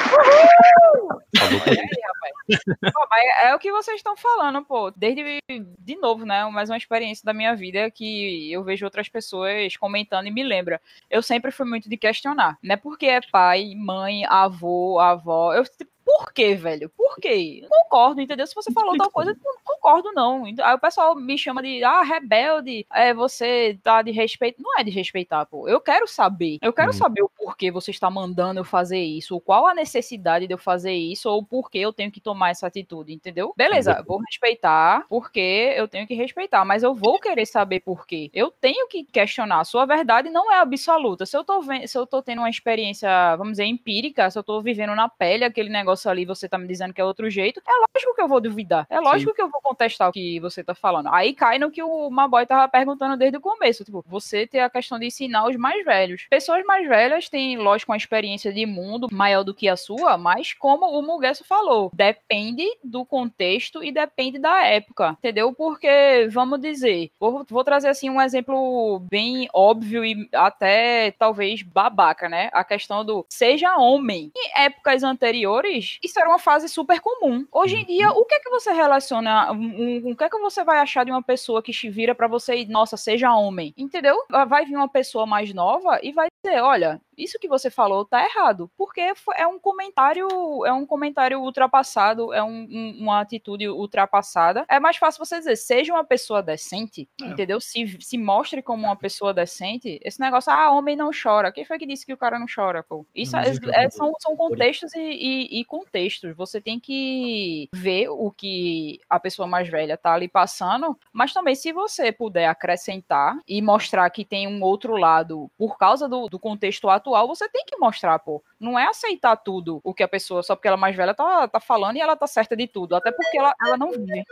é, é o que vocês estão falando, pô. Desde, de novo, né? Mais uma experiência da minha vida que eu vejo outras pessoas comentando e me lembra. Eu sempre fui muito de questionar. Não é porque é pai, mãe, avô, avó. Eu por quê, velho? Por quê? Não concordo, entendeu? Se você falou tal coisa, não concordo, não. Aí o pessoal me chama de, ah, rebelde, é, você tá de respeito. Não é de respeitar, pô. Eu quero saber. Eu quero hum. saber o porquê você está mandando eu fazer isso, ou qual a necessidade de eu fazer isso, ou por que eu tenho que tomar essa atitude, entendeu? Beleza, vou respeitar, porque eu tenho que respeitar, mas eu vou querer saber por quê. Eu tenho que questionar. Sua verdade não é absoluta. Se eu tô, se eu tô tendo uma experiência, vamos dizer, empírica, se eu tô vivendo na pele aquele negócio negócio ali você tá me dizendo que é outro jeito, é lógico que eu vou duvidar. É lógico Sim. que eu vou contestar o que você tá falando. Aí cai no que o Maboy tava perguntando desde o começo. Tipo, você ter a questão de ensinar os mais velhos. Pessoas mais velhas têm, lógico, uma experiência de mundo maior do que a sua, mas como o Muguesso falou, depende do contexto e depende da época, entendeu? Porque, vamos dizer, vou, vou trazer assim um exemplo bem óbvio e até talvez babaca, né? A questão do seja homem. Em épocas anteriores, isso era uma fase super comum. Hoje em dia, o que é que você relaciona, um, um, o que é que você vai achar de uma pessoa que te vira para você e, nossa, seja homem? Entendeu? Vai vir uma pessoa mais nova e vai dizer, olha, isso que você falou tá errado, porque é um comentário, é um comentário ultrapassado, é um, um, uma atitude ultrapassada. É mais fácil você dizer, seja uma pessoa decente, é. entendeu? Se, se mostre como uma pessoa decente. Esse negócio, ah, homem não chora. Quem foi que disse que o cara não chora, pô? Isso é, é, são, são contextos e, e, e, contextos. Você tem que ver o que a pessoa mais velha tá ali passando, mas também se você puder acrescentar e mostrar que tem um outro lado por causa do, do contexto atual, você tem que mostrar, pô. Não é aceitar tudo o que a pessoa, só porque ela é mais velha, tá, tá falando e ela tá certa de tudo. Até porque ela, ela não vive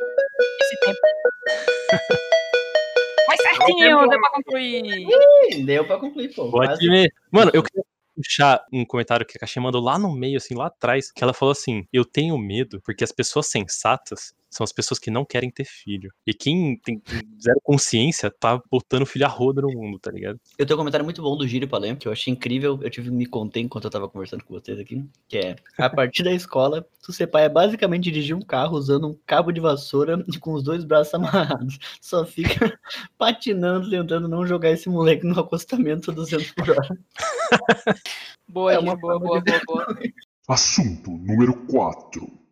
esse tempo. Mas certinho, deu pra concluir. Ih, deu pra concluir, pô. Pode ver. Mano, eu queria puxar um comentário que a Caixinha mandou lá no meio, assim, lá atrás, que ela falou assim: Eu tenho medo porque as pessoas sensatas são as pessoas que não querem ter filho. E quem tem zero consciência tá botando filho a roda no mundo, tá ligado? Eu tenho um comentário muito bom do Gírio Palem, que eu achei incrível. Eu tive me conter enquanto eu tava conversando com vocês aqui. Que é: a partir da escola, tu ser pai é basicamente dirigir um carro usando um cabo de vassoura e [laughs] com os dois braços amarrados. Só fica [laughs] patinando, tentando não jogar esse moleque no acostamento a 200 por hora. boa, é uma boa, boa, boa, boa. Assunto número 4.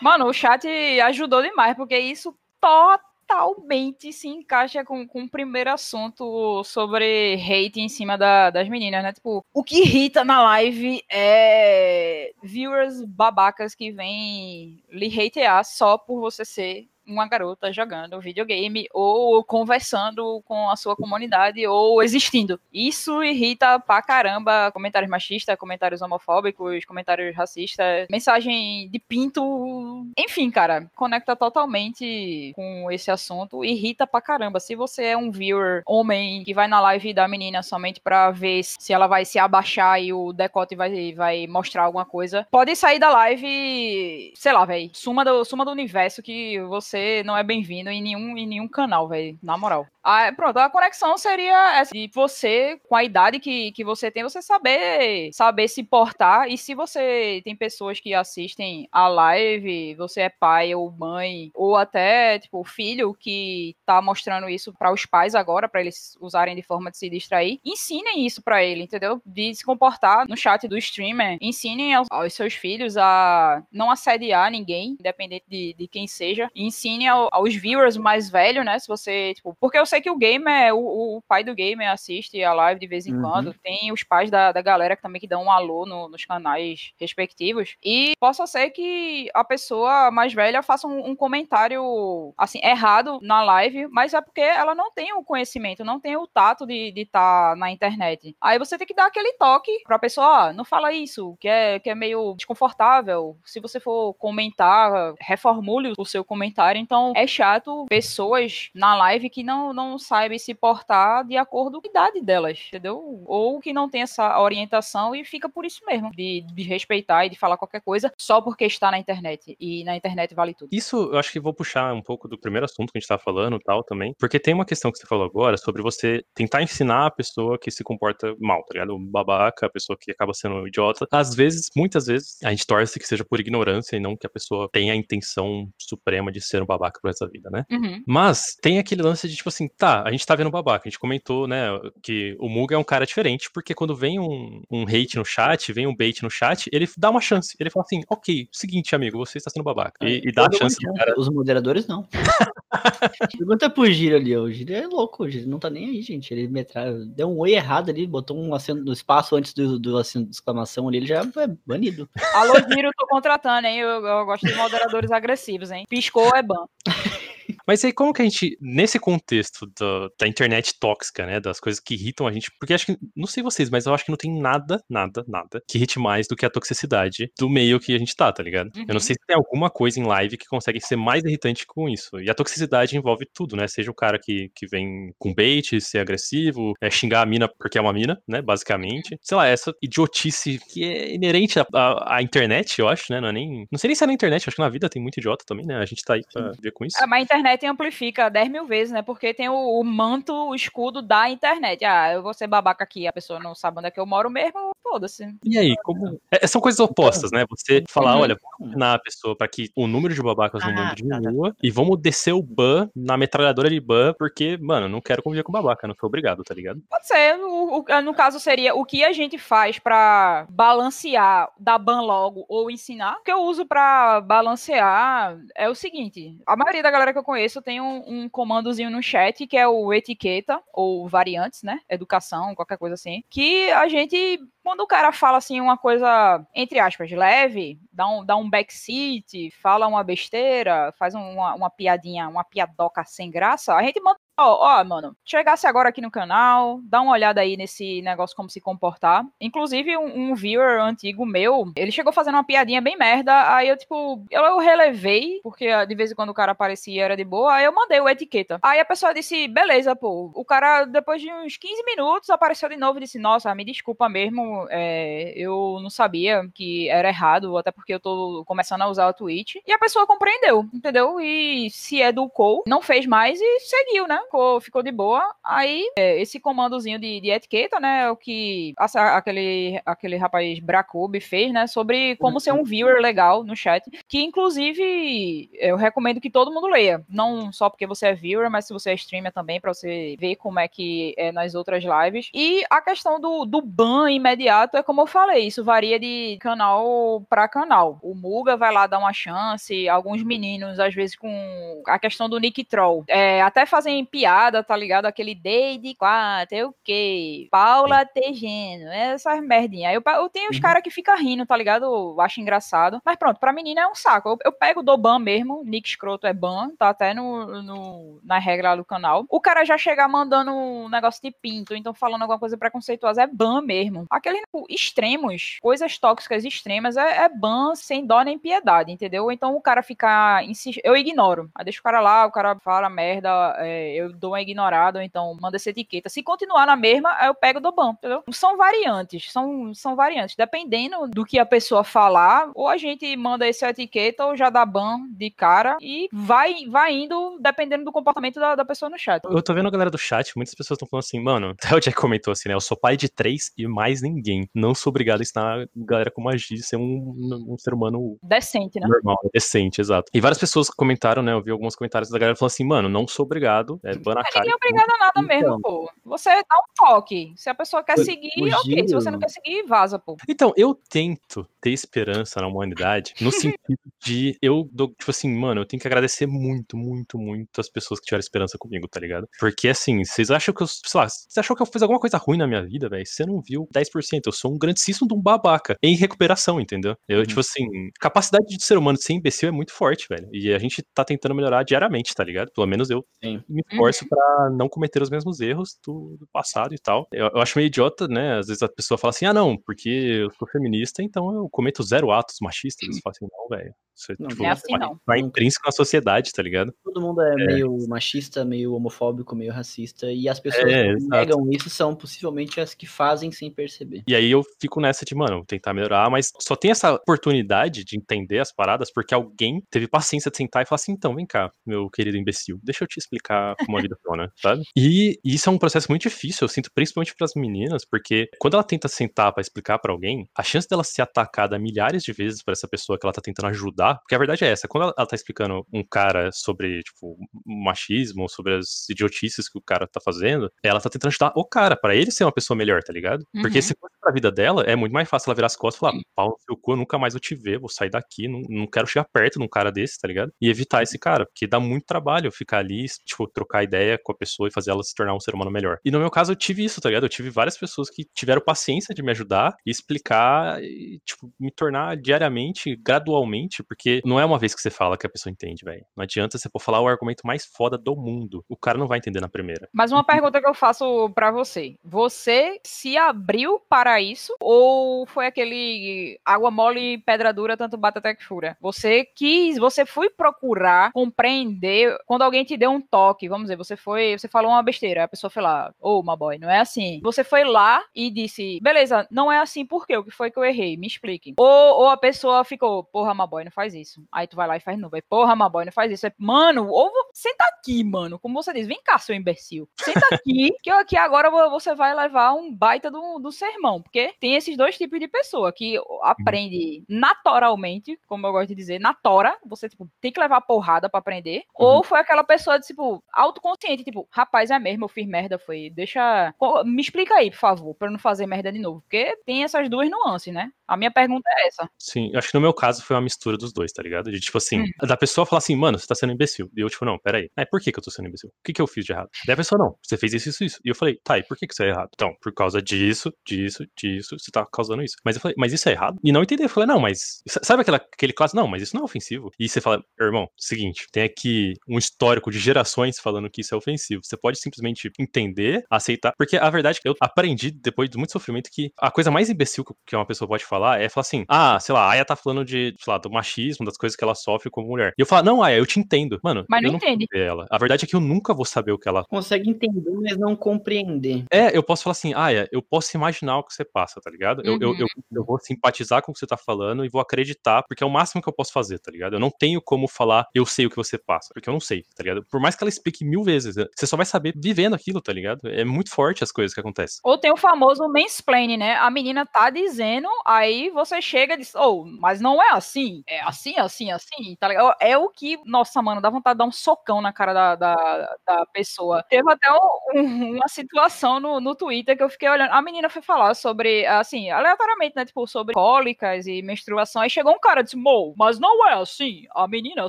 Mano, o chat ajudou demais, porque isso totalmente se encaixa com, com o primeiro assunto sobre hate em cima da, das meninas, né? Tipo, o que irrita na live é viewers babacas que vêm lhe hatear só por você ser uma garota jogando videogame ou conversando com a sua comunidade ou existindo. Isso irrita pra caramba comentários machistas, comentários homofóbicos, comentários racistas, mensagem de pinto. Enfim, cara, conecta totalmente com esse assunto. Irrita pra caramba. Se você é um viewer homem que vai na live da menina somente pra ver se ela vai se abaixar e o decote vai, vai mostrar alguma coisa, pode sair da live, sei lá, velho, suma do, suma do universo que você você não é bem-vindo em nenhum, em nenhum canal, velho. Na moral. Ah, pronto, a conexão seria essa, de você, com a idade que, que você tem, você saber saber se portar. E se você tem pessoas que assistem a live, você é pai ou mãe, ou até, tipo, filho que tá mostrando isso para os pais agora, para eles usarem de forma de se distrair, ensinem isso para ele, entendeu? De se comportar no chat do streamer. Ensinem aos, aos seus filhos a não assediar ninguém, independente de, de quem seja. Ensinem ensine ao, aos viewers mais velhos, né? Se você, tipo, porque eu sei que o gamer, o, o pai do gamer assiste a live de vez em uhum. quando, tem os pais da, da galera que também que dão um alô no, nos canais respectivos, e possa ser que a pessoa mais velha faça um, um comentário, assim, errado na live, mas é porque ela não tem o conhecimento, não tem o tato de estar tá na internet. Aí você tem que dar aquele toque pra pessoa, ó, não fala isso, que é, que é meio desconfortável. Se você for comentar, reformule o seu comentário então é chato pessoas na live que não, não sabem se portar de acordo com a idade delas, entendeu? Ou que não tem essa orientação e fica por isso mesmo, de, de respeitar e de falar qualquer coisa só porque está na internet. E na internet vale tudo. Isso eu acho que vou puxar um pouco do primeiro assunto que a gente estava falando tal também, porque tem uma questão que você falou agora sobre você tentar ensinar a pessoa que se comporta mal, tá ligado? O babaca, a pessoa que acaba sendo idiota. Às vezes, muitas vezes, a gente torce que seja por ignorância e não que a pessoa tenha a intenção suprema de ser um babaca por essa vida, né? Uhum. Mas tem aquele lance de, tipo assim, tá, a gente tá vendo babaca, a gente comentou, né, que o Muga é um cara diferente, porque quando vem um, um hate no chat, vem um bait no chat, ele dá uma chance. Ele fala assim, ok, seguinte, amigo, você está sendo babaca. E, e dá a chance cara. Os moderadores não. [laughs] Pergunta pro Giro ali, o Giro é louco, o Giro não tá nem aí, gente. Ele metra... deu um oi errado ali, botou um acento no espaço antes do, do acento de exclamação ali, ele já é banido. Alô, Giro, tô contratando, hein? Eu, eu gosto de moderadores agressivos, hein? Piscou é ban. super. Mas aí, como que a gente, nesse contexto do, da internet tóxica, né, das coisas que irritam a gente, porque acho que, não sei vocês, mas eu acho que não tem nada, nada, nada que irrite mais do que a toxicidade do meio que a gente tá, tá ligado? Uhum. Eu não uhum. sei se tem alguma coisa em live que consegue ser mais irritante com isso. E a toxicidade envolve tudo, né? Seja o cara que, que vem com bait, ser agressivo, é, xingar a mina porque é uma mina, né, basicamente. Sei lá, essa idiotice que é inerente à, à, internet, eu acho, né? Não é nem. Não sei nem se é na internet, acho que na vida tem muito idiota também, né? A gente tá aí pra ver com isso. É, mas a internet amplifica 10 mil vezes, né? Porque tem o, o, manto, o escudo da internet. Ah, eu vou ser babaca aqui, a pessoa não sabe onde é que eu moro mesmo, foda-se. E aí, como. É, são coisas opostas, né? Você falar, uhum. olha, vamos ensinar a pessoa para que o número de babacas no ah, mundo diminua tá, tá. e vamos descer o ban na metralhadora de ban, porque, mano, não quero conviver com babaca, não sou obrigado, tá ligado? Pode ser. O, o, no caso, seria o que a gente faz para balancear, dar ban logo ou ensinar. O que eu uso para balancear é o seguinte: a maioria da galera que eu conheço conheço tem um, um, comandozinho no chat que é o etiqueta, ou variantes, né? Educação, qualquer coisa assim. Que a gente, quando o cara fala assim uma coisa, entre aspas, leve, dá um, dá um backseat, fala uma besteira, faz uma, uma piadinha, uma piadoca sem graça, a gente Ó, ó, mano, chegasse agora aqui no canal, dá uma olhada aí nesse negócio como se comportar. Inclusive, um, um, viewer antigo meu, ele chegou fazendo uma piadinha bem merda, aí eu, tipo, eu, eu relevei, porque de vez em quando o cara aparecia era de boa, aí eu mandei o etiqueta. Aí a pessoa disse, beleza, pô. O cara, depois de uns 15 minutos, apareceu de novo e disse, nossa, me desculpa mesmo, é, eu não sabia que era errado, até porque eu tô começando a usar o Twitch. E a pessoa compreendeu, entendeu? E se educou, não fez mais e seguiu, né? Ficou, ficou de boa. Aí, é, esse comandozinho de, de, etiqueta, né, é o que a, aquele, aquele rapaz Bracube fez, né, sobre como ser um viewer legal no chat, que inclusive eu recomendo que todo mundo leia, não só porque você é viewer, mas se você é streamer também, para você ver como é que é nas outras lives. E a questão do, do ban imediato é como eu falei, isso varia de canal para canal. O Muga vai lá dar uma chance, alguns meninos, às vezes, com a questão do Nick Troll, é, até fazem piada, tá ligado? Aquele Deide 4, é o quê? Paula Tegeno, essas merdinhas. Eu, eu tenho os uhum. caras que ficam rindo, tá ligado? Eu acho engraçado. Mas pronto, pra menina é um saco. Eu, eu pego do ban mesmo, Nick Scroto é ban, tá até no, no, na regra do canal. O cara já chega mandando um negócio de pinto, então falando alguma coisa preconceituosa, é ban mesmo. Aqueles tipo, extremos, coisas tóxicas extremas, é, é ban sem dó nem piedade, entendeu? Então o cara fica. Eu ignoro. Aí deixa o cara lá, o cara fala merda, é, eu eu dou uma ignorada, ou então manda essa etiqueta. Se continuar na mesma, aí eu pego do ban, entendeu? São variantes, são, são variantes. Dependendo do que a pessoa falar, ou a gente manda essa etiqueta, ou já dá ban de cara, e vai, vai indo dependendo do comportamento da, da pessoa no chat. Eu tô vendo a galera do chat, muitas pessoas estão falando assim, mano, até o Jack comentou assim, né? Eu sou pai de três e mais ninguém. Não sou obrigado a ensinar a galera como agir, ser um, um ser humano decente, né? Normal, decente, exato. E várias pessoas comentaram, né? Eu vi alguns comentários da galera falando assim, mano, não sou obrigado, é ban na cara. Ninguém é obrigado a nada então, mesmo, pô. Você dá um toque. Se a pessoa quer seguir, ok. Se você não quer seguir, vaza, pô. Então, eu tento ter esperança na humanidade no sentido [laughs] de eu dou, tipo assim, mano, eu tenho que agradecer muito, muito, muito as pessoas que tiveram esperança comigo, tá ligado? Porque assim, vocês acham que eu, sei lá, você achou que eu fiz alguma coisa ruim na minha vida, velho? Você não viu 10%. Eu sou um grandíssimo de um babaca em recuperação, entendeu? Eu, uhum. tipo assim, capacidade de ser humano de ser imbecil é muito forte, velho. E a gente tá tentando melhorar diariamente, tá ligado? Pelo menos eu Sim. me esforço uhum. para não cometer os mesmos erros do, do passado e tal. Eu, eu, acho meio idiota, né? Às vezes a pessoa fala assim: ah, não, porque eu sou feminista, então eu cometo zero atos machistas. Eles falam assim: não, velho. Isso não, tipo, é assim, vai, não. vai intrínseco na sociedade, tá ligado? Todo mundo é, é, meio machista, meio homofóbico, meio racista. E as pessoas é, que negam isso são possivelmente as que fazem sem perceber. E aí eu fico nessa de, mano, tentar melhorar, mas só tem essa oportunidade de entender as paradas porque alguém teve paciência de sentar e falar assim: então, vem cá, meu querido imbecil, deixa eu te explicar como a vida funciona, [laughs] sabe? E isso é um processo muito difícil, eu sinto principalmente para as meninas, porque quando ela tenta sentar para explicar para alguém, a chance dela ser atacada milhares de vezes por essa pessoa que ela tá tentando ajudar, porque a verdade é essa, quando ela, ela tá explicando um cara sobre, tipo, machismo, sobre as idiotices que o cara tá fazendo, ela tá tentando ajudar o cara, para ele ser uma pessoa melhor, tá ligado? Uhum. Porque se fosse pra vida dela, é muito mais fácil ela virar as costas e falar, pau no seu cu, eu nunca mais vou te ver, vou sair daqui, não, não quero chegar perto de um cara desse, tá ligado? E evitar esse cara, porque dá muito trabalho ficar ali, tipo, trocar ideia com a pessoa e fazer ela se tornar um ser humano melhor. E no meu caso, eu tive isso, tá ligado? Eu tive várias pessoas que tiveram paciência de me ajudar e explicar e, tipo, me tornar diariamente, gradualmente, porque não é uma vez que você fala que a pessoa entende, velho. Não adianta você for falar o argumento mais foda do mundo. O cara não vai entender na primeira. Mas uma pergunta que eu faço para você. Você se abriu para isso ou foi aquele água mole, pedra dura, tanto bate até que fura? Você quis, você foi procurar compreender quando alguém te deu um toque, vamos dizer, você foi, você falou uma besteira, a pessoa foi lá, ô, oh, boy, não é assim. Você foi lá e disse, beleza, não é assim por quê? O que foi que eu errei? Me explique. Ou, ou a pessoa ficou, porra, boy, não faz isso. Aí tu vai lá e faz novo. Aí, porra, boy, não faz isso. Aí, mano, ou senta aqui, mano. Como você diz, vem cá, seu imbecil. Senta aqui, [laughs] que eu aqui agora você vai levar um baita do, do sermão. Porque tem esses dois tipos de pessoa que aprende naturalmente, como eu gosto de dizer, na tora. Você, tipo, tem que levar porrada para aprender. Uhum. Ou foi aquela pessoa, tipo, autoconsciente, tipo, rapaz, é mesmo, eu fiz merda, foi. Deixa. Me explica aí, por favor, pra eu não fazer merda de novo. Porque tem essas duas nuances, né? A minha pergunta é essa. Sim, acho que no meu caso foi uma mistura dos dois, tá ligado? De tipo assim, hum. da pessoa falar assim, mano, você tá sendo imbecil. E eu, tipo, não, peraí. É, por que, que eu tô sendo imbecil? O que, que eu fiz de errado? Daí a pessoa, não, você fez isso, isso, isso. E eu falei, tá, e por que, que isso é errado? Então, por causa disso, disso, disso, você tá causando isso. Mas eu falei, mas isso é errado? E não entendi. Eu falei, não, mas. Sabe aquela, aquele caso? Não, mas isso não é ofensivo. E você fala, irmão, seguinte, tem aqui um histórico de gerações falando que isso é ofensivo. Você pode simplesmente entender, aceitar. Porque a verdade é que eu aprendi, depois de muito sofrimento, que a coisa mais imbecil que uma pessoa pode falar é falar assim: ah, sei lá, a Aya tá falando de, sei lá, do machismo, das coisas que ela sofre como mulher. E eu falo, não, Aya, eu te entendo. Mano, mas não, não entende. Ela. A verdade é que eu nunca vou saber o que ela. Consegue entender, mas não compreender. É, eu posso falar assim, Aya, eu posso imaginar o que você passa, tá ligado? Uhum. Eu, eu, eu, eu, vou simpatizar com o que você tá falando e vou acreditar, porque é o máximo que eu posso fazer, tá ligado? Eu não tenho como falar, eu sei o que você passa, porque eu não sei, tá ligado? Por mais que ela explique mil vezes, você só vai saber vivendo aquilo, tá ligado? É muito forte as coisas que acontecem. Ou tem o famoso mansplaining, né? A menina tá dizendo, aí você chega e diz, oh, mas não é assim, é assim, assim, assim, tá ligado? É o que, nossa, mano, dá vontade de dar um socão na cara da, da, da pessoa. Teve até um, uma situação no, no Twitter que eu fiquei olhando, a menina foi falar sobre, assim, aleatoriamente, né, tipo, sobre cólicas e menstruação, aí chegou um cara e disse, Mo, mas não é assim, a menina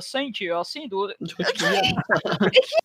sente assim do... [laughs]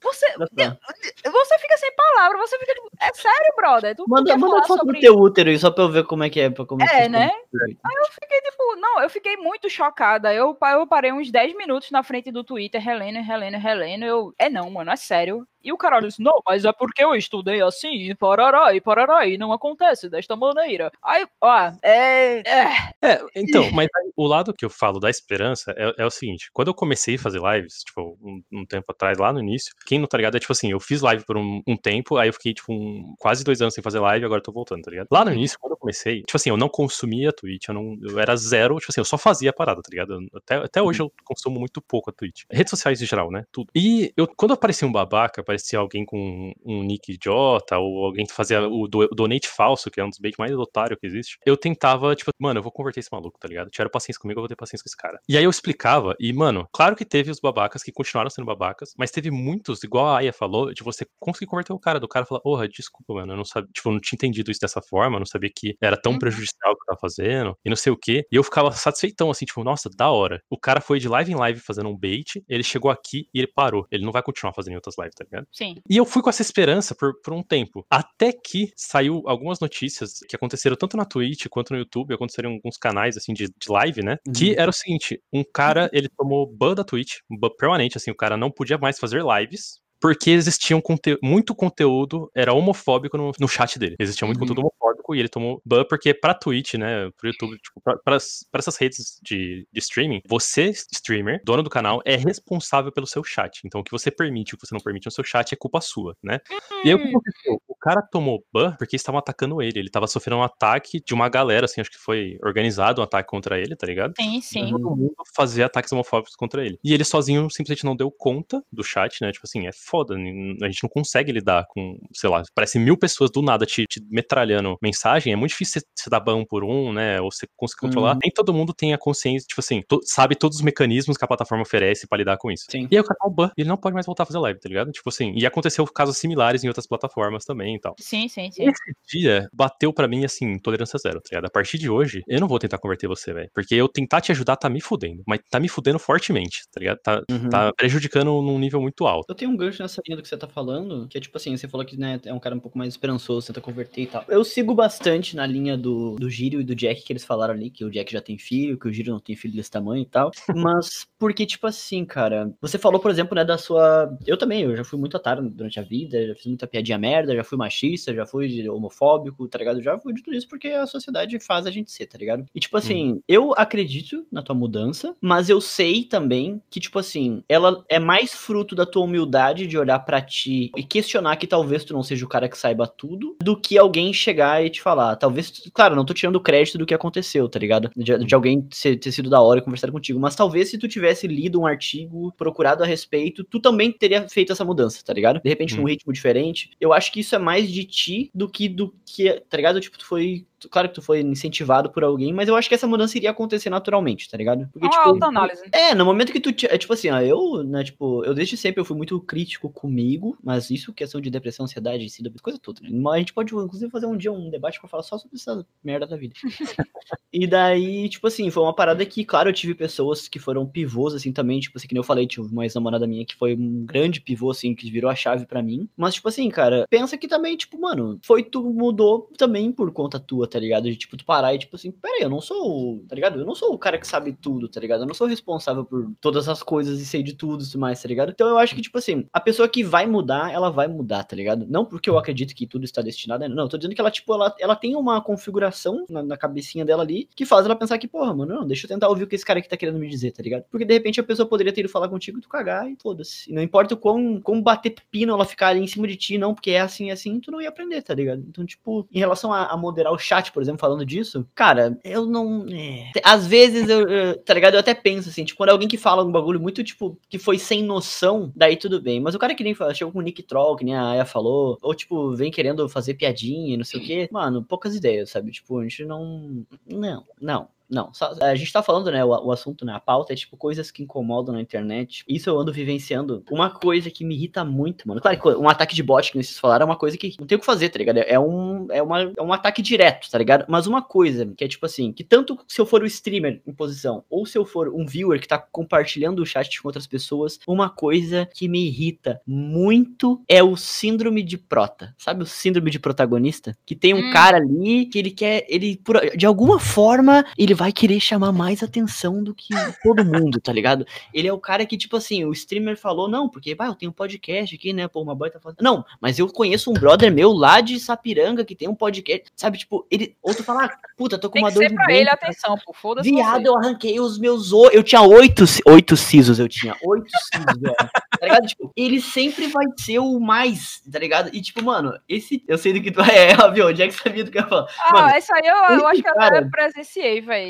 você, você fica sem palavra, você fica tipo, é sério, brother? Tu manda manda foto sobre... do teu útero aí, só pra eu ver como é que é. Pra como é, né? Aí eu fiquei tipo, não, eu fiquei muito chocada. Eu, eu parei uns 10 minutos na frente do Twitter, relendo, relendo, relendo. Eu, é não, mano, é sério. E o cara disse, não, mas é porque eu estudei assim, e parará, e parará, e não acontece desta maneira. Aí, ó, é... É, é então, mas o lado que eu falo da esperança é, é, o seguinte, quando eu comecei a fazer lives, tipo, um, um, tempo atrás, lá no início, quem não tá ligado é tipo assim, eu fiz live por um, um tempo, aí eu fiquei, tipo, um, quase dois anos sem fazer live, agora eu tô voltando, tá ligado? Lá no início, quando eu comecei, tipo assim, eu não consumia Twitch, eu, não, eu era zero, tipo assim, eu só fazia a parada, tá ligado? Até, até hoje eu consumo muito pouco a Twitch. Redes sociais em geral, né? Tudo. E eu, quando aparecia um babaca, aparecia alguém com um nick idiota, ou alguém que fazia o, do, o donate falso, que é um dos baits mais otários que existe, eu tentava, tipo, mano, eu vou converter esse maluco, tá ligado? Tiveram paciência comigo, eu vou ter paciência com esse cara. E aí eu explicava, e, mano, claro que teve os babacas que continuaram sendo babacas, mas teve muitos, igual a Aya falou, de você conseguir converter o cara, do cara falar, porra, desculpa, mano, eu não sabia, tipo, eu não tinha entendido isso dessa forma, eu não sabia que era tão uhum. prejudicial o que eu tava fazendo, e não sei o quê. E eu ficava satisfeitão, assim, tipo, nossa, da hora. O cara foi de live em live fazendo um bait, ele chegou aqui e ele parou. Ele não vai continuar fazendo outras lives, tá ligado? Sim. E eu fui com essa esperança por, por um tempo. Até que saiu algumas notícias que aconteceram tanto na Twitch quanto no YouTube, aconteceram em alguns canais, assim, de, de live, né? Uhum. Que era o seguinte: um cara, ele tomou ban da Twitch, ban permanente, assim, o cara não podia mais fazer lives porque existia um conte muito conteúdo, era homofóbico no, no chat dele. Existia muito uhum. conteúdo homofóbico e ele tomou ban porque pra Twitch, né, pro YouTube, tipo, pra, pra, pra essas redes de, de, streaming, você, streamer, dono do canal, é responsável pelo seu chat. Então o que você permite e o que você não permite no seu chat é culpa sua, né? E aí o que hum. aconteceu? O cara tomou ban porque estavam atacando ele. Ele tava sofrendo um ataque de uma galera, assim, acho que foi organizado um ataque contra ele, tá ligado? Sim, sim. Todo mundo fazia ataques homofóbicos contra ele. E ele sozinho simplesmente não deu conta do chat, né? Tipo assim, é foda, a gente não consegue lidar com, sei lá, parece mil pessoas do nada te, te metralhando mensagem, é muito difícil você, dar ban por um, né, ou você conseguir controlar. Uhum. Nem todo mundo tem a consciência, tipo assim, to, sabe todos os mecanismos que a plataforma oferece para lidar com isso. Sim. E aí o cara o ban, ele não pode mais voltar a fazer live, tá ligado? Tipo assim, e aconteceu casos similares em outras plataformas também e tal. Sim, sim, sim. Esse dia bateu para mim, assim, tolerância zero, tá ligado? A partir de hoje, eu não vou tentar converter você, velho, porque eu tentar te ajudar tá me fudendo, mas tá me fudendo fortemente, tá ligado? Tá, uhum. tá prejudicando num nível muito alto. Eu tenho um gancho nessa linha do que você tá falando, que é tipo assim, você falou que né, é um cara um pouco mais esperançoso, tenta converter e tal. Eu sigo bastante na linha do, do Giro e do Jack, que eles falaram ali, que o Jack já tem filho, que o Giro não tem filho desse tamanho e tal. [laughs] Mas, porque, tipo assim, cara, você falou, por exemplo, né, da sua. Eu também, eu já fui muito otário durante a vida, já fiz muita piadinha merda, já fui machista, já fui homofóbico, tá ligado? Já fui de tudo isso porque a sociedade faz a gente ser, tá ligado? E, tipo assim, hum. eu acredito na tua mudança, mas eu sei também que, tipo assim, ela é mais fruto da tua humildade de olhar para ti e questionar que talvez tu não seja o cara que saiba tudo, do que alguém chegar e te falar. Talvez, claro, não tô tirando crédito do que aconteceu, tá ligado? De, de alguém ter, ter, sido da hora e conversar contigo, mas talvez se tu tivesse lido um artigo, procurado a respeito, tu também teria feito essa mudança, tá ligado? De repente, hum. num ritmo diferente. Eu acho que isso é mais de ti do que do que, tá ligado? Tipo, tu foi claro que tu foi incentivado por alguém, mas eu acho que essa mudança iria acontecer naturalmente, tá ligado? Porque, tipo, autoanálise. É, no momento que tu, é tipo assim, ó, eu, né, tipo, eu desde sempre eu fui muito crítico comigo, mas isso, questão de depressão, ansiedade, coisa toda, né? A gente pode, inclusive, fazer um dia um debate pra falar só sobre essa merda da vida. [laughs] e daí, tipo assim, foi uma parada que, claro, eu tive pessoas que foram pivôs, assim, também, tipo assim, que nem eu falei, tive uma ex-namorada minha que foi um grande pivô, assim, que virou a chave para mim. Mas, tipo assim, cara, pensa que também, tipo, mano, foi tu mudou também por conta tua, tá ligado? De, tipo, tu parar e, tipo assim, peraí, eu não sou, tá ligado? Eu não sou o cara que sabe tudo, tá ligado? Eu não sou responsável por todas as coisas e sei de tudo e tudo mais, tá ligado? Então eu acho que, tipo assim, a pessoa que vai mudar, ela vai mudar, tá ligado? Não porque eu acredito que tudo está destinado, não, eu tô dizendo que ela, tipo, ela, ela tem uma configuração na, na cabecinha dela ali que faz ela pensar que, porra, mano, não, deixa eu tentar ouvir o que esse cara aqui tá querendo me dizer, tá ligado? Porque de repente a pessoa poderia ter ido falar contigo e tu cagar e foda-se. Não importa o quão, quão bater pepino ela ficar ali em cima de ti, não, porque é assim, é assim, tu não ia aprender, tá ligado? Então, tipo, em relação a, a moderar o chat, por exemplo, falando disso, cara, eu não. É. Às vezes, eu, eu, tá ligado? Eu até penso assim, tipo, quando é alguém que fala um bagulho muito, tipo, que foi sem noção, daí tudo bem. Mas o cara que nem chegou com o Nick Troll, que nem a Aya falou, ou, tipo, vem querendo fazer piadinha, não sei o quê, mano, poucas ideias, sabe? Tipo, a gente não. Não, não. Não, a gente tá falando, né, o, o, assunto, né, a pauta é tipo coisas que incomodam na internet. Isso eu ando vivenciando. Uma coisa que me irrita muito, mano. Claro que um ataque de bot que vocês falaram é uma coisa que não tem o que fazer, tá ligado? É um, é, uma, é um ataque direto, tá ligado? Mas uma coisa que é tipo assim, que tanto se eu for o streamer em posição, ou se eu for um viewer que tá compartilhando o chat com outras pessoas, uma coisa que me irrita muito é o síndrome de prota. Sabe o síndrome de protagonista? Que tem um hum. cara ali que ele quer, ele, por, de alguma forma, ele vai vai querer chamar mais atenção do que todo mundo, tá ligado? Ele é o cara que, tipo assim, o streamer falou, não, porque, vai, eu tenho um podcast aqui, né? Pô, uma boy tá falando. Não, mas eu conheço um brother meu lá de Sapiranga que tem um podcast, sabe? Tipo, ele. Outro fala, ah, puta, tô com tem uma dor de pra ele atenção, pô, foda-se. Viado, eu arranquei os meus. Eu tinha oito, oito sisos, eu tinha. Oito sisos, velho. Tá ligado? Tipo, ele sempre vai ser o mais, tá ligado? E, tipo, mano, esse. Eu sei do que tu é, [laughs] óbvio, onde é que sabia do que eu ia falar. Ah, mano, essa aí eu, eu acho que cara, eu presenciei, velho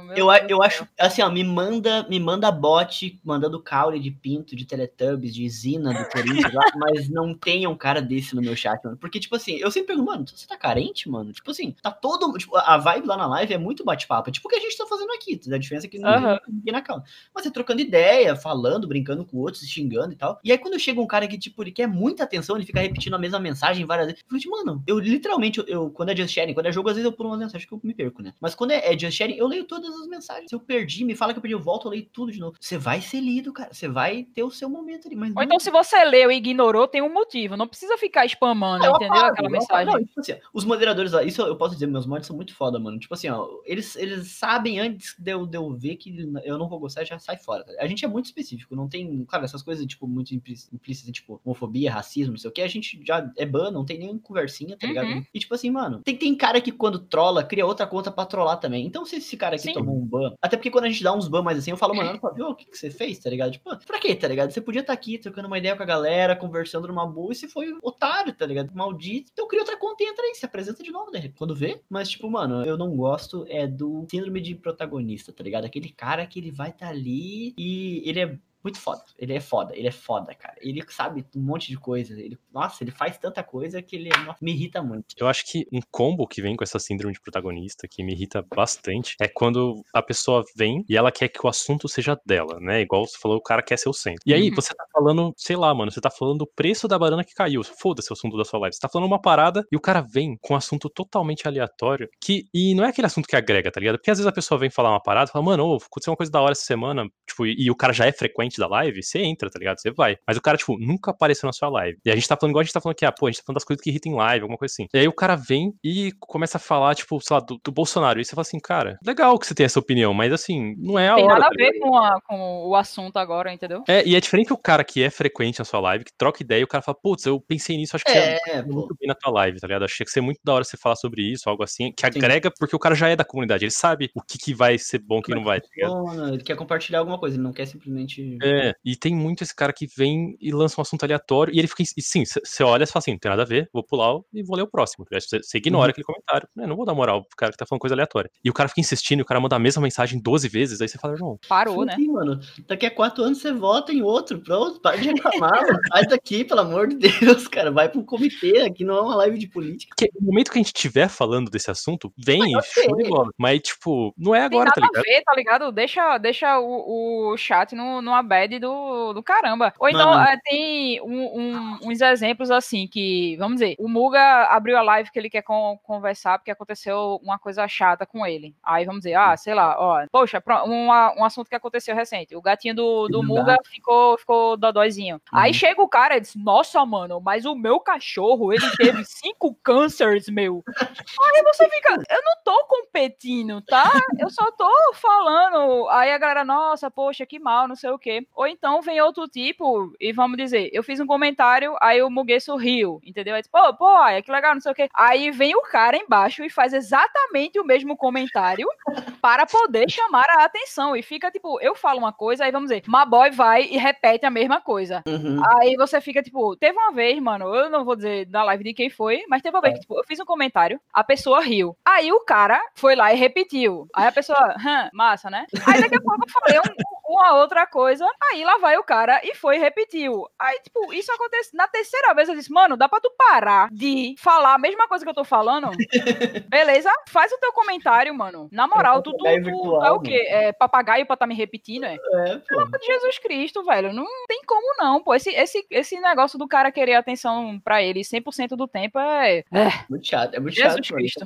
mano. eu, eu acho, assim, ó, me manda, me manda bot mandando caule de pinto, de Teletubbies, de Zina do Corinthians lá, [laughs] mas não tenha um cara desse no meu chat, mano. Porque, tipo assim, eu sempre pergunto, mano, você tá carente, mano? Tipo assim, tá todo. Tipo, a vibe lá na live é muito bate-papo. É tipo o que a gente tá fazendo aqui. A diferença é que não uhum. ninguém na calma. Mas é trocando ideia, falando, brincando com outros, xingando e tal. E aí, quando chega um cara que, tipo, ele quer muita atenção, ele fica repetindo a mesma mensagem várias vezes. Eu falei, mano, eu literalmente, eu, eu, quando é just sharing, quando é jogo, às vezes eu pulo uma mensagem que eu me perco, né? Mas quando é, é just sharing, eu leio todas as mensagens. Se eu perdi, me fala que eu perdi, eu volto, eu leio tudo de novo. Você vai ser lido, cara. Você vai ter o seu momento ali. Mas Ou então, se você leu e ignorou, tem um motivo. Não precisa ficar spamando, ah, entendeu? Apago, Aquela mensagem. Não, tipo assim, os moderadores lá, isso eu posso dizer, meus mods são muito foda, mano. Tipo assim, ó, eles, eles sabem antes de eu, de eu ver que eu não vou gostar, já sai fora. Tá? A gente é muito específico, não tem, claro, essas coisas, tipo, muito implícitas, tipo, homofobia, racismo, não sei o que, a gente já é ban, não tem nem conversinha, tá ligado? Uhum. E tipo assim, mano, tem, tem cara que quando trola, cria outra conta pra trollar também. Então, se esse cara aqui Sim. tomou um ban, até porque quando a gente dá uns ban mais assim, eu falo, mano, viu o que, que você fez, tá ligado? Tipo, pra quê, tá ligado? Você podia estar tá aqui trocando uma ideia com a galera, conversando numa boa, e você foi otário, tá ligado? Maldito. Então cria outra conta e entra aí, se apresenta de novo, né? Quando vê. Mas, tipo, mano, eu não gosto é do síndrome de protagonista, tá ligado? Aquele cara que ele vai estar tá ali e ele é muito foda. Ele é foda, ele é foda, cara. Ele sabe um monte de coisa. Ele, nossa, ele faz tanta coisa que ele nossa, me irrita muito. Eu acho que um combo que vem com essa síndrome de protagonista, que me irrita bastante, é quando a pessoa vem e ela quer que o assunto seja dela, né? Igual você falou, o cara quer ser o centro. E aí, uhum. você tá falando, sei lá, mano, você tá falando do preço da banana que caiu. Foda-se o assunto da sua live. Você tá falando uma parada e o cara vem com um assunto totalmente aleatório que. E não é aquele assunto que agrega, tá ligado? Porque às vezes a pessoa vem falar uma parada e fala, mano, oh, aconteceu uma coisa da hora essa semana, tipo, e, e o cara já é frequente da live, você entra, tá ligado? Você vai. Mas o cara, tipo, nunca apareceu na sua live. E a gente tá falando igual a gente tá falando aqui, ah, pô, a gente tá falando das coisas que irritam em live, alguma coisa assim. E aí o cara vem e começa a falar, tipo, sei lá, do, do Bolsonaro. E você fala assim, cara, legal que você tem essa opinião, mas assim, não é a Tem hora. Tem nada a ver com, a, com, o assunto agora, entendeu? É, e é diferente o cara que é frequente na sua live, que troca ideia e o cara fala, putz, eu pensei nisso, acho que é, você é muito bem na tua live, tá ligado? Achei que ser muito da hora você falar sobre isso, algo assim, que agrega, Sim. porque o cara já é da comunidade, ele sabe o que, que vai ser bom, o que não vai, tá ligado? Ele quer compartilhar alguma coisa, ele não quer simplesmente. É, e tem muito esse cara que vem e lança um assunto aleatório e ele fica. E sim, você olha e fala assim: não tem nada a ver, vou pular e vou ler o próximo. Você ignora uhum. aquele comentário. Né, não vou dar moral pro cara que tá falando coisa aleatória. E o cara fica insistindo, e o cara manda a mesma mensagem 12 vezes, aí você fala, irmão. Parou, né? mano. Daqui a quatro anos você vota em outro, pronto, para de reclamar, mano. [laughs] Sai daqui, pelo amor de Deus, cara. Vai pro comitê, aqui não é uma live de política. Porque no momento que a gente estiver falando desse assunto, vem e show de bola. Mas, tipo, não é agora, tá ligado? Ver, tá ligado? Deixa, deixa o, o chat no, numa bad do, do caramba. Ou então, é, tem um, um, uns exemplos assim que, vamos dizer, o Muga abriu a live que ele quer con conversar porque aconteceu uma coisa chata com ele. Aí vamos dizer, ah, sei lá, ó, poxa, um, um assunto que aconteceu recente. O gatinho do, do Muga ficou, ficou dodóizinho. Uhum. Aí chega o cara e diz, nossa, mano, mas o meu cachorro, ele teve [laughs] cinco cânceres, meu. Aí você fica, eu não tô competindo, tá? Eu só tô falando. Aí a galera, nossa, poxa, que mal, não sei o quê. Ou então vem outro tipo, e vamos dizer, eu fiz um comentário, aí o Muguê sorriu, entendeu? Aí diz, pô, pô, é que legal, não sei o quê. Aí vem o cara embaixo e faz exatamente o mesmo comentário [laughs] para poder chamar a atenção. E fica tipo, eu falo uma coisa, aí vamos dizer, Maboy vai e repete a mesma coisa. Uhum. Aí você fica tipo, teve uma vez, mano, eu não vou dizer na live de quem foi, mas teve uma vez é. que tipo, eu fiz um comentário, a pessoa riu. Aí o cara foi lá e repetiu. Aí a pessoa, massa, né? Aí daqui a pouco eu falei um, uma outra coisa, aí lá vai o cara e foi e repetiu. Aí, tipo, isso acontece na terceira vez, eu disse, mano, dá pra tu parar de falar a mesma coisa que eu tô falando? [laughs] Beleza? Faz o teu comentário, mano. Na moral, tu, tu, tu é o quê? É papagaio pra tá me repetindo, é? É, Pelo amor de Jesus Cristo, velho. Não tem como não, pô. Esse, esse, esse negócio do cara querer atenção pra ele 100% do tempo é... é. Muito chato, é muito Jesus chato. Cristo.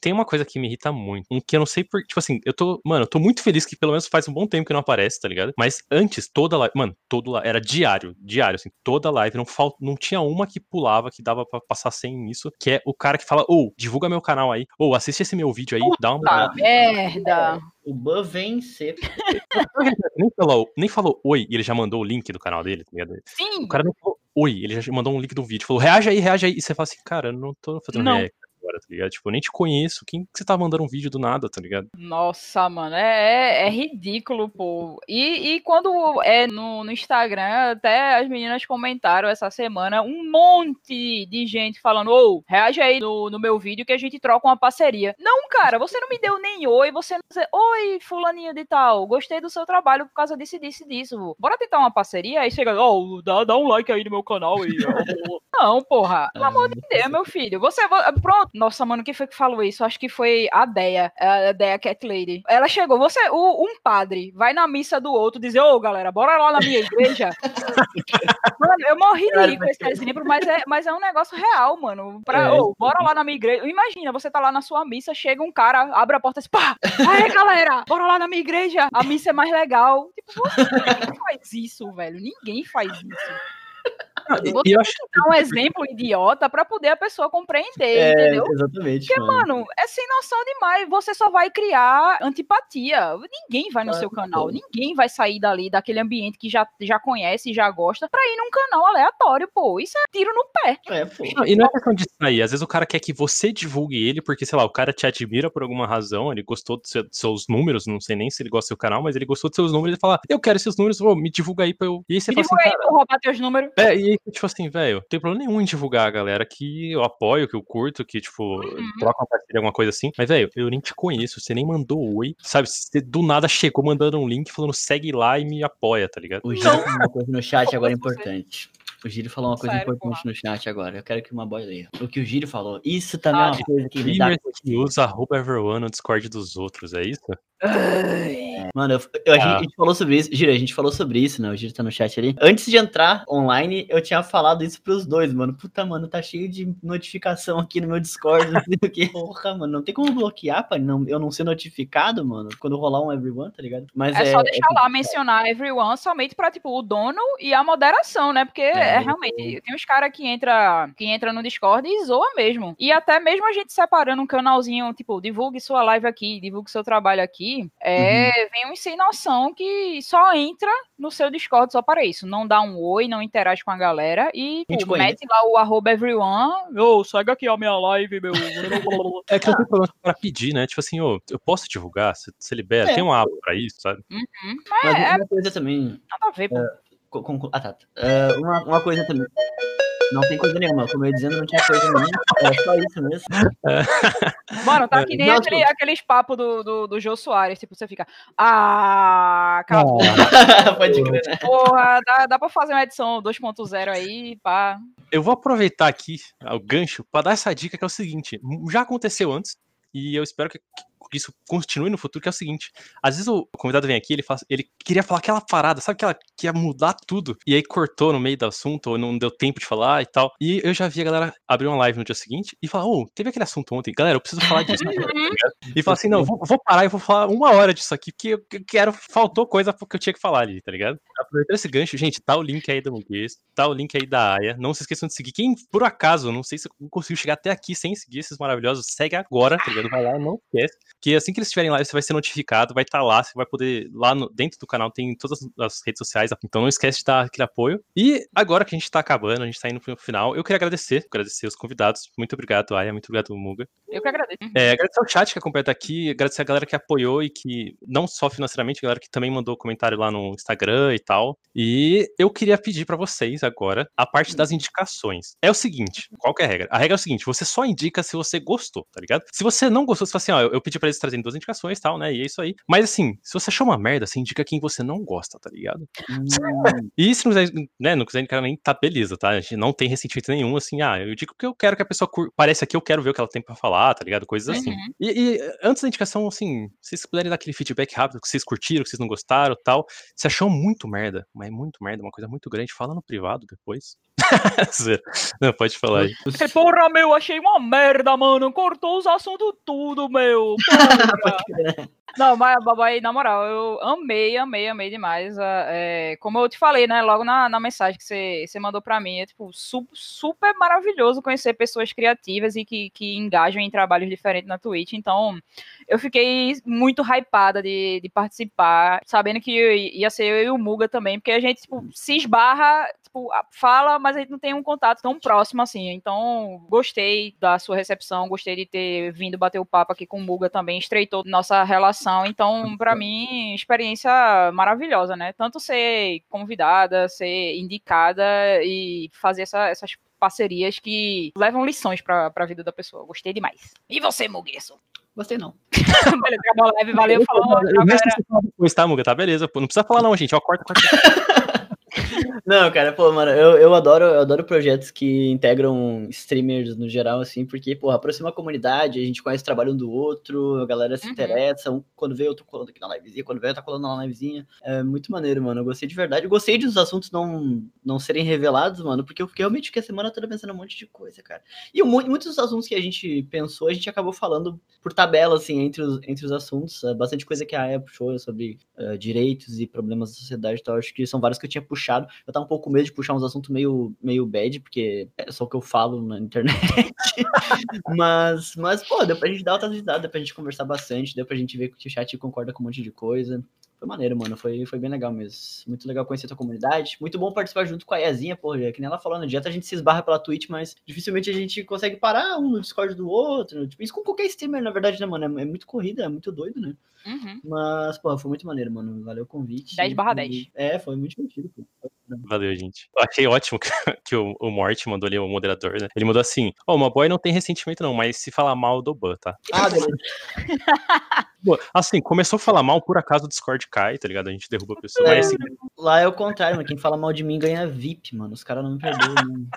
Tem uma coisa que me irrita muito, um que eu não sei por... Tipo assim, eu tô... Mano, eu tô muito feliz que pelo menos faz um bom tempo que não aparece, tá ligado? Mas antes, toda live... Mano, todo era diário, diário, assim. Toda live, não, falt... não tinha uma que pulava, que dava pra passar sem isso, que é o cara que fala, ou, oh, divulga meu canal aí, ou, oh, assiste esse meu vídeo aí, Puta dá uma... merda! O Ban vence. [laughs] nem, falou, nem falou oi e ele já mandou o link do canal dele, tá ligado? Sim. O cara nem falou oi, ele já mandou um link do vídeo, falou reage aí, reage aí. E você fala assim, cara, eu não tô fazendo não. react agora, tá ligado? Tipo, eu nem te conheço. Quem que você tá mandando um vídeo do nada, tá ligado? Nossa, mano, é, é, é ridículo, pô. E, e quando é no, no, Instagram, até as meninas comentaram essa semana um monte de gente falando: Ô, oh, reage aí no, no meu vídeo que a gente troca uma parceria. Não, cara, você não me deu nem oi, você não dizer, oi, fulaninha de tal, gostei do seu trabalho por causa disso, disso, disso. Bora tentar uma parceria? Aí chega, ó, oh, dá, dá um like aí no meu canal. E, [laughs] não, porra, pelo amor de Deus, meu filho. Você, pronto, nossa, mano, quem foi que falou isso? Acho que foi a Deia, a Deia Cat Lady. Ela chegou, você, o, um padre, vai na missa do outro dizer, ô, oh, galera, bora lá na minha igreja. [laughs] mano, eu morri de rir com esse exemplo, mas é, mas é um negócio real, mano. Pra, é, oh, bora lá na minha igreja. Imagina, você tá lá na sua missa, chega um cara, abre a porta e diz, pá, aí, galera, bora lá na minha igreja. A missa é mais legal. Tipo, você, ninguém faz isso, velho. Ninguém faz isso. Você eu acho dar um exemplo idiota para poder a pessoa compreender, é, entendeu? Exatamente. Porque, mano. mano. é sem noção demais. Você só vai criar antipatia. Ninguém vai no seu canal. Ninguém vai sair dali, daquele ambiente que já, já conhece e já gosta, pra ir num canal aleatório, pô. Isso é tiro no pé. É, pô. Não, e não é questão de sair. Às vezes o cara quer que você divulgue ele, porque, sei lá, o cara te admira por alguma razão, ele gostou dos seus números, não sei nem se ele gosta do seu canal, mas ele gostou dos seus números e fala, eu quero esses números, pô, me divulga aí pra eu. E aí você me fala assim, aí, cara... roubar teus números. É, e tipo assim, velho, não tem problema nenhum em divulgar a galera que eu apoio, que eu curto, que, tipo, uhum. troca uma parceria, alguma coisa assim. Mas, velho, eu nem te conheço, você nem mandou oi, sabe? Você do nada chegou mandando um link falando segue lá e me apoia, tá ligado? O Jean uma coisa no chat agora importante. O Gírio falou uma coisa Sério, importante porra. no chat agora. Eu quero que uma boy leia. O que o Gírio falou. Isso também ah, é uma coisa que me dá. que usa arroba everyone no Discord dos outros, é isso? Mano, eu, eu, ah. a, gente, falou sobre isso. Gira, a gente falou sobre isso, né? O Gira tá no chat ali. Antes de entrar online, eu tinha falado isso pros dois, mano. Puta, mano, tá cheio de notificação aqui no meu Discord. Não sei o que. [laughs] Porra, mano, não tem como bloquear pra não, eu não ser notificado, mano, quando rolar um everyone, tá ligado? Mas é, é só deixar é... lá mencionar everyone somente pra, tipo, o dono e a moderação, né? Porque é, é, realmente. Tem uns caras que entra, que entra no Discord e zoa mesmo. E até mesmo a gente separando um canalzinho, tipo, divulgue sua live aqui, divulgue seu trabalho aqui, é, uhum. vem um sem noção que só entra no seu Discord só para isso. Não dá um oi, não interage com a galera e pô, mete lá o arroba everyone. Ô, oh, segue aqui a minha live, meu. [laughs] é que eu tenho problema pra pedir, né? Tipo assim, ô, oh, eu posso divulgar? Você libera? É. Tem uma aba pra isso, sabe? Uhum. Mas, Mas é, uma coisa também. Nada a ver, pô. É, com, com, ah, tá. Uh, uma, uma coisa também. Não tem coisa nenhuma. Como eu ia dizendo, não tinha coisa nenhuma. É só isso mesmo. [laughs] Mano, tá que nem Nossa, aquele, aqueles papos do, do, do Jô Soares. Tipo, você fica. Ah, acabou. [laughs] Pode crer, né? Porra, dá, dá pra fazer uma edição 2.0 aí, pá. Eu vou aproveitar aqui o gancho pra dar essa dica que é o seguinte: já aconteceu antes, e eu espero que isso continue no futuro, que é o seguinte: às vezes o convidado vem aqui, ele, fala, ele queria falar aquela parada, sabe que ela que ia mudar tudo, e aí cortou no meio do assunto, ou não deu tempo de falar e tal. E eu já vi a galera abrir uma live no dia seguinte e falar: Ô, oh, teve aquele assunto ontem, galera, eu preciso falar disso. e falar assim: não, vou, vou, parar e vou falar uma hora disso aqui, porque eu quero, faltou coisa que eu tinha que falar ali, tá ligado? Aproveitando esse gancho, gente, tá o link aí da Muguês, tá o link aí da Aya. Não se esqueçam de seguir. Quem, por acaso, não sei se conseguiu chegar até aqui sem seguir esses maravilhosos, segue agora, tá ligado? Vai lá, não esquece. Que assim que eles estiverem lá, você vai ser notificado, vai estar tá lá, você vai poder, lá no, dentro do canal tem todas as redes sociais, então não esquece de dar aquele apoio. E agora que a gente tá acabando, a gente tá indo pro final, eu queria agradecer, agradecer os convidados. Muito obrigado, Aya, muito obrigado, Muga. Eu que agradeço. É, agradecer ao chat que acompanha aqui, agradecer a galera que apoiou e que, não só financeiramente, a galera que também mandou comentário lá no Instagram e tal. E eu queria pedir para vocês agora a parte das indicações. É o seguinte, qual que é a regra? A regra é o seguinte, você só indica se você gostou, tá ligado? Se você não gostou, você fala assim, ó, eu pedi pra eles trazerem duas indicações e tal, né, e é isso aí. Mas assim, se você achou uma merda, você indica quem você não gosta, tá ligado? Hum. e se não quiser, né, não quiser indicar nem, tá beleza, tá? A gente não tem ressentimento nenhum, assim, ah, eu digo que eu quero que a pessoa cur... parece aqui, eu quero ver o que ela tem pra falar, tá ligado? Coisas assim. Uhum. E, e, antes da indicação, assim, se vocês puderem dar aquele feedback rápido, que vocês curtiram, que vocês não gostaram tal, você achou muito merda, mas muito merda, uma coisa muito grande, fala no privado depois. [laughs] não, pode falar aí. Porra, meu, achei uma merda, mano. Cortou os assuntos tudo, meu. [laughs] Não, mas, babai, na moral, eu amei, amei, amei demais. É, como eu te falei, né, logo na, na mensagem que você, você mandou pra mim, é tipo, su super maravilhoso conhecer pessoas criativas e que, que engajam em trabalhos diferentes na Twitch. Então, eu fiquei muito hypada de, de participar, sabendo que ia ser eu e o Muga também, porque a gente, tipo, se esbarra, tipo, fala, mas a gente não tem um contato tão próximo assim. Então, gostei da sua recepção, gostei de ter vindo bater o papo aqui com o Muga também, estreitou nossa relação. Então, para [laughs] mim, experiência maravilhosa, né? Tanto ser convidada, ser indicada e fazer essa, essas parcerias que levam lições para a vida da pessoa. Gostei demais. E você, Muguesso? Gostei não. [laughs] beleza, acabou a live, valeu, falou. Depois, tá, Muga? Tá, beleza. Não precisa falar não, gente. Ó, corta, corta. [laughs] Não, cara, pô, mano, eu, eu, adoro, eu adoro projetos que integram streamers no geral, assim, porque, pô, aproxima a comunidade, a gente conhece o trabalho um do outro, a galera se uhum. interessa, um, quando vê, eu tô colando aqui na livezinha, quando vê, eu tô colando na livezinha. É muito maneiro, mano, eu gostei de verdade. Eu gostei de os assuntos não, não serem revelados, mano, porque eu fiquei realmente que a semana toda pensando um monte de coisa, cara. E muitos dos assuntos que a gente pensou, a gente acabou falando por tabela, assim, entre os, entre os assuntos. É bastante coisa que a Aya puxou sobre uh, direitos e problemas da sociedade e tal. Acho que são vários que eu tinha puxado. Eu tava um pouco com medo de puxar uns assuntos meio, meio bad, porque é só o que eu falo na internet. [laughs] mas, mas, pô, deu pra gente dar outras risadas, deu pra gente conversar bastante, deu pra gente ver que o chat concorda com um monte de coisa. Foi maneiro, mano. Foi, foi bem legal mesmo. Muito legal conhecer a tua comunidade. Muito bom participar junto com a Iazinha, pô. Que nem ela falou, no dieta a gente se esbarra pela Twitch, mas dificilmente a gente consegue parar um no Discord do outro. Tipo, isso com qualquer streamer, na verdade, né, mano? É, é muito corrida, é muito doido, né? Uhum. Mas, pô, foi muito maneiro, mano. Valeu o convite. 10 barra 10. É, foi muito divertido, pô. Valeu, gente. Eu achei ótimo [laughs] que, que o, o Mort mandou ali, o moderador, né? Ele mandou assim: Ó, oh, uma boy não tem ressentimento, não, mas se falar mal do ban, tá? Ah, beleza. [laughs] assim, começou a falar mal, por acaso o Discord cai, tá ligado? A gente derruba a pessoa. É, mas, assim... Lá é o contrário, mano. Quem fala mal de mim ganha VIP, mano. Os caras não me perdoam, mano.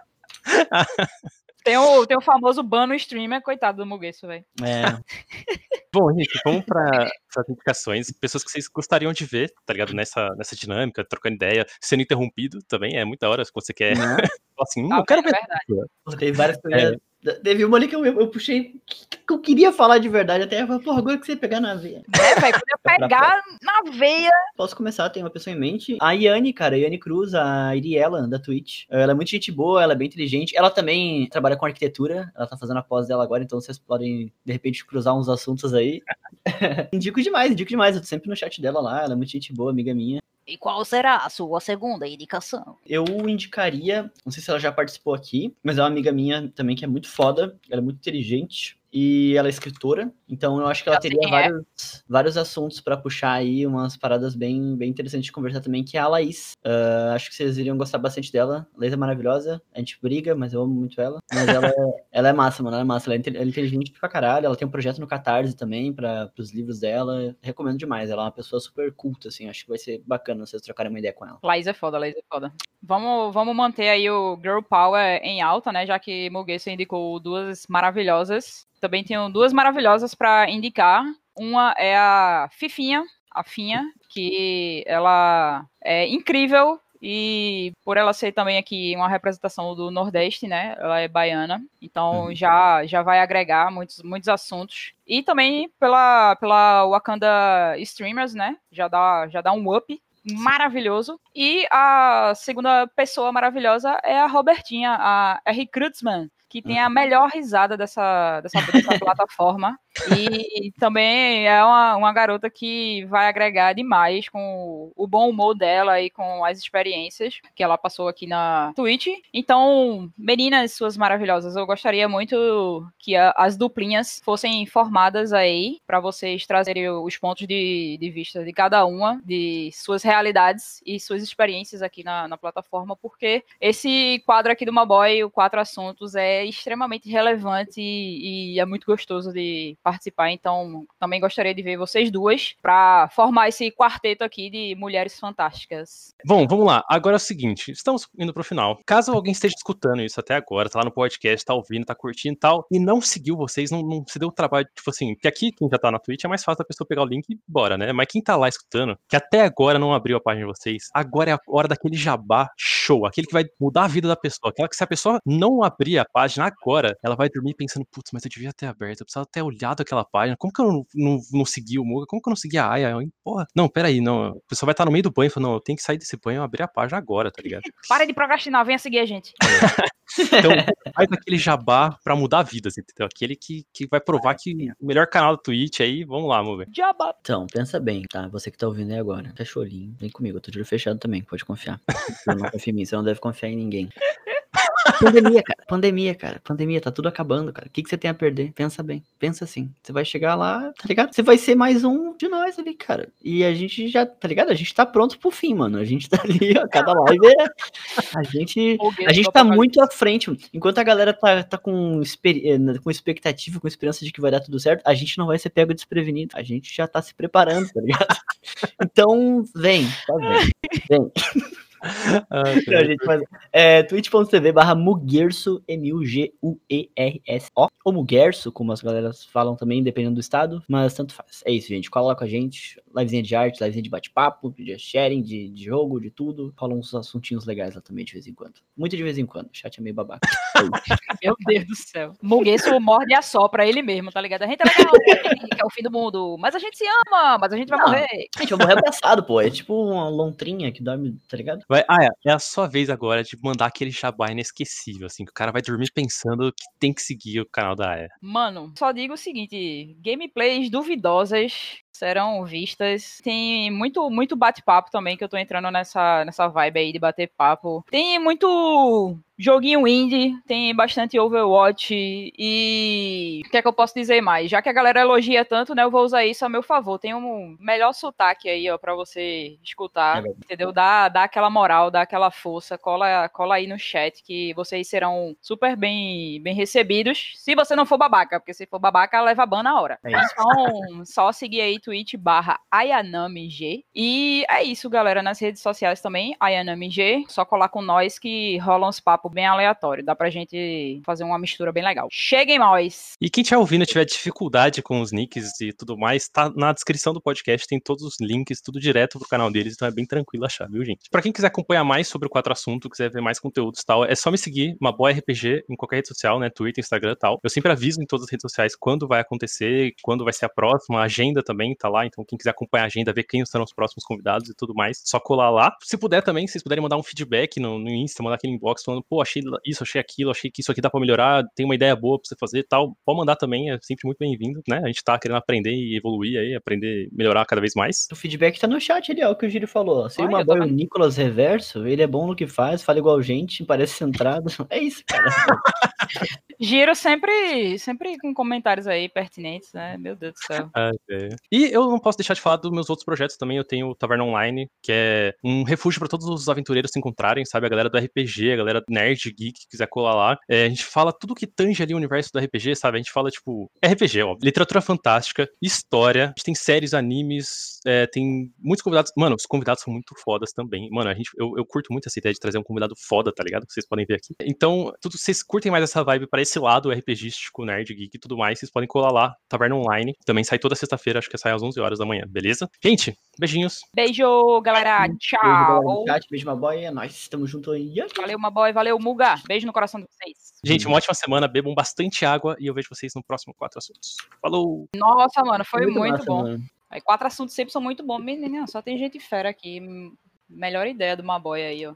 [laughs] Tem o, tem o famoso ban no streamer, coitado do Mugueço, velho. É. [laughs] Bom, gente, vamos para as indicações. Pessoas que vocês gostariam de ver, tá ligado? Nessa, nessa dinâmica, trocando ideia, sendo interrompido também, é muita hora quando você quer. Né? [laughs] assim, hum, ah, eu quero é ver. Verdade. Tem várias coisas. É Teve uma ali que eu, eu, puxei que eu queria falar de verdade, até eu falei, porra, agora que você ia pegar na veia. É, velho, quando eu pegar na veia. Posso começar, tem uma pessoa em mente. A Yane, cara, a Yane Cruz, a Iriela, da Twitch. Ela é muito gente boa, ela é bem inteligente. Ela também trabalha com arquitetura, ela tá fazendo a pós dela agora, então vocês podem, de repente, cruzar uns assuntos aí. [laughs] indico demais, indico demais. Eu tô sempre no chat dela lá, ela é muito gente boa, amiga minha. E qual será a sua segunda indicação? Eu indicaria, não sei se ela já participou aqui, mas é uma amiga minha também que é muito foda, ela é muito inteligente e ela é escritora, então eu acho que ela teria é. vários, vários assuntos para puxar aí, umas paradas bem, bem interessantes de conversar também, que é a Laís. Uh, acho que vocês iriam gostar bastante dela. Laís é maravilhosa, a gente briga, mas eu amo muito ela. Mas ela, é, [laughs] ela é massa, mano, ela é massa, ela é, ela é inteligente pra caralho, ela tem um projeto no Catarse também, para os livros dela. Recomendo demais, ela é uma pessoa super culta, assim, acho que vai ser bacana vocês trocarem uma ideia com ela. Laís é foda, Laís é foda. Vamos, vamos manter aí o Girl Power em alta, né, já que Muguesso indicou duas maravilhosas também tenho duas maravilhosas para indicar. Uma é a Fifinha, a Finha, que ela é incrível e por ela ser também aqui uma representação do Nordeste, né? Ela é baiana, então uhum. já, já vai agregar muitos, muitos assuntos. E também pela, pela Wakanda Streamers, né? Já dá, já dá um up maravilhoso. E a segunda pessoa maravilhosa é a Robertinha, a R. Krutzmann, que tem a melhor risada dessa, dessa, dessa [laughs] plataforma. E também é uma, uma garota que vai agregar demais com o bom humor dela e com as experiências que ela passou aqui na Twitch. Então, meninas suas maravilhosas, eu gostaria muito que a, as duplinhas fossem formadas aí para vocês trazerem os pontos de, de vista de cada uma, de suas realidades e suas experiências aqui na, na plataforma, porque esse quadro aqui do Maboy, o Quatro Assuntos, é extremamente relevante e, e é muito gostoso de participar, então também gostaria de ver vocês duas para formar esse quarteto aqui de mulheres fantásticas. Bom, vamos lá. Agora é o seguinte, estamos indo pro final. Caso alguém esteja escutando isso até agora, tá lá no podcast, tá ouvindo, tá curtindo e tal, e não seguiu vocês, não, não se deu o trabalho, tipo assim, porque aqui quem já tá na Twitch é mais fácil da pessoa pegar o link e bora, né? Mas quem tá lá escutando, que até agora não abriu a página de vocês, agora é a hora daquele jabá show, aquele que vai mudar a vida da pessoa, aquela que se a pessoa não abrir a página agora, ela vai dormir pensando, putz, mas eu devia ter aberto, eu precisava ter olhado olhado aquela página. Como que eu não, não, não segui o Muga? Como que eu não segui a Aya? Porra, não, peraí, não. A pessoa vai estar no meio do banho e fala, não, eu tenho que sair desse banho e abrir a página agora, tá ligado? [laughs] Para de procrastinar, venha seguir a gente. Então, faz aquele jabá pra mudar vidas, entendeu? Aquele que, que vai provar que o melhor canal do Twitch aí, vamos lá, ver. Jabá. Então, pensa bem, tá? Você que tá ouvindo aí agora, fecha o olhinho, vem comigo, eu tô de olho fechado também, pode confiar. [laughs] Você não confia em mim, você não deve confiar em ninguém. Pandemia, cara. Pandemia, cara. Pandemia, tá tudo acabando, cara. O que, que você tem a perder? Pensa bem. Pensa assim. Você vai chegar lá, tá ligado? Você vai ser mais um de nós ali, cara. E a gente já, tá ligado? A gente tá pronto pro fim, mano. A gente tá ali, ó, cada live é... A gente, a gente tá muito à frente. Enquanto a galera tá, tá com, eh, com expectativa, com esperança de que vai dar tudo certo, a gente não vai ser pego desprevenido. A gente já tá se preparando, tá ligado? [laughs] Então, vem, tá vem. Vem. Ah, gente, mas, é, twitch.tv barra Mugerso, M-U-G-U-E-R-S-O, ou Mugerso, como as galeras falam também, dependendo do estado, mas tanto faz. É isso, gente, cola com a gente, livezinha de arte, livezinha de bate-papo, de sharing, de, de jogo, de tudo, rolam uns assuntinhos legais lá também de vez em quando. Muito de vez em quando, o chat é meio babaca. [laughs] Meu Deus do céu. Mugueço morde a só pra ele mesmo, tá ligado? A gente é legal, que é o fim do mundo, mas a gente se ama, mas a gente vai Não, morrer. A gente vai morrer abraçado, pô, é tipo uma lontrinha que dorme, tá ligado? Vai, ah, é, é a sua vez agora de mandar aquele jabá inesquecível, assim, que o cara vai dormir pensando que tem que seguir o canal da Aya. Mano, só digo o seguinte: gameplays duvidosas serão vistas. Tem muito, muito bate-papo também, que eu tô entrando nessa, nessa vibe aí de bater papo. Tem muito joguinho indie, tem bastante Overwatch e o que é que eu posso dizer mais? Já que a galera elogia tanto, né, eu vou usar isso a meu favor. Tem um melhor sotaque aí, ó, para você escutar, é entendeu? Dá, dá aquela moral, dá aquela força, cola, cola aí no chat que vocês serão super bem, bem recebidos. Se você não for babaca, porque se for babaca, leva ban na hora. É então, só seguir aí Twitch barra AyanamiG. E é isso, galera. Nas redes sociais também, AyanamiG. Só colar com nós que rola uns papos bem aleatórios. Dá pra gente fazer uma mistura bem legal. Cheguem nós! E quem estiver ouvindo tiver dificuldade com os nicks e tudo mais, tá na descrição do podcast, tem todos os links, tudo direto pro canal deles, então é bem tranquilo achar, viu, gente? Pra quem quiser acompanhar mais sobre o Quatro Assunto, quiser ver mais conteúdos e tal, é só me seguir, uma boa RPG, em qualquer rede social, né? Twitter, Instagram e tal. Eu sempre aviso em todas as redes sociais quando vai acontecer, quando vai ser a próxima, a agenda também tá lá, então quem quiser acompanhar a agenda, ver quem serão os próximos convidados e tudo mais, só colar lá. Se puder também, se vocês puderem mandar um feedback no, no Insta, mandar aquele inbox falando, pô, achei isso, achei aquilo, achei que isso aqui dá pra melhorar, tem uma ideia boa pra você fazer e tal, pode mandar também, é sempre muito bem-vindo, né? A gente tá querendo aprender e evoluir aí, aprender, melhorar cada vez mais. O feedback tá no chat ali, ó, o que o Giro falou. Se uma boa o Nicolas Reverso, ele é bom no que faz, fala igual gente, parece centrado. [laughs] É isso, cara. Giro sempre, sempre com comentários aí pertinentes, né? Meu Deus do céu. Ah, é. E eu não posso deixar de falar dos meus outros projetos também. Eu tenho o Taverna Online, que é um refúgio para todos os aventureiros se encontrarem, sabe? A galera do RPG, a galera nerd, geek, que quiser colar lá. É, a gente fala tudo que tange ali o universo do RPG, sabe? A gente fala, tipo, RPG, ó, literatura fantástica, história, a gente tem séries, animes, é, tem muitos convidados. Mano, os convidados são muito fodas também. Mano, a gente, eu, eu curto muito essa ideia de trazer um convidado foda, tá ligado? Que vocês podem ver aqui. Então, tudo, vocês curtem mais essa vibe para esse lado RPGístico, nerd, geek e tudo mais, vocês podem colar lá, Taverna Online. Também sai toda sexta-feira, acho que sai às 11 horas da manhã, beleza? Gente, beijinhos. Beijo, galera. Tchau. Beijo, beijo, boy. É nóis. Estamos juntos aí. Valeu, boy. Valeu, Muga. Beijo no coração de vocês. Gente, uma ótima semana. Bebam bastante água e eu vejo vocês no próximo Quatro Assuntos. Falou! Nossa, mano, foi muito, muito massa, bom. Mano. Aí, quatro assuntos sempre são muito bons. Menina, só tem gente fera aqui. Melhor ideia do Maboy aí, ó.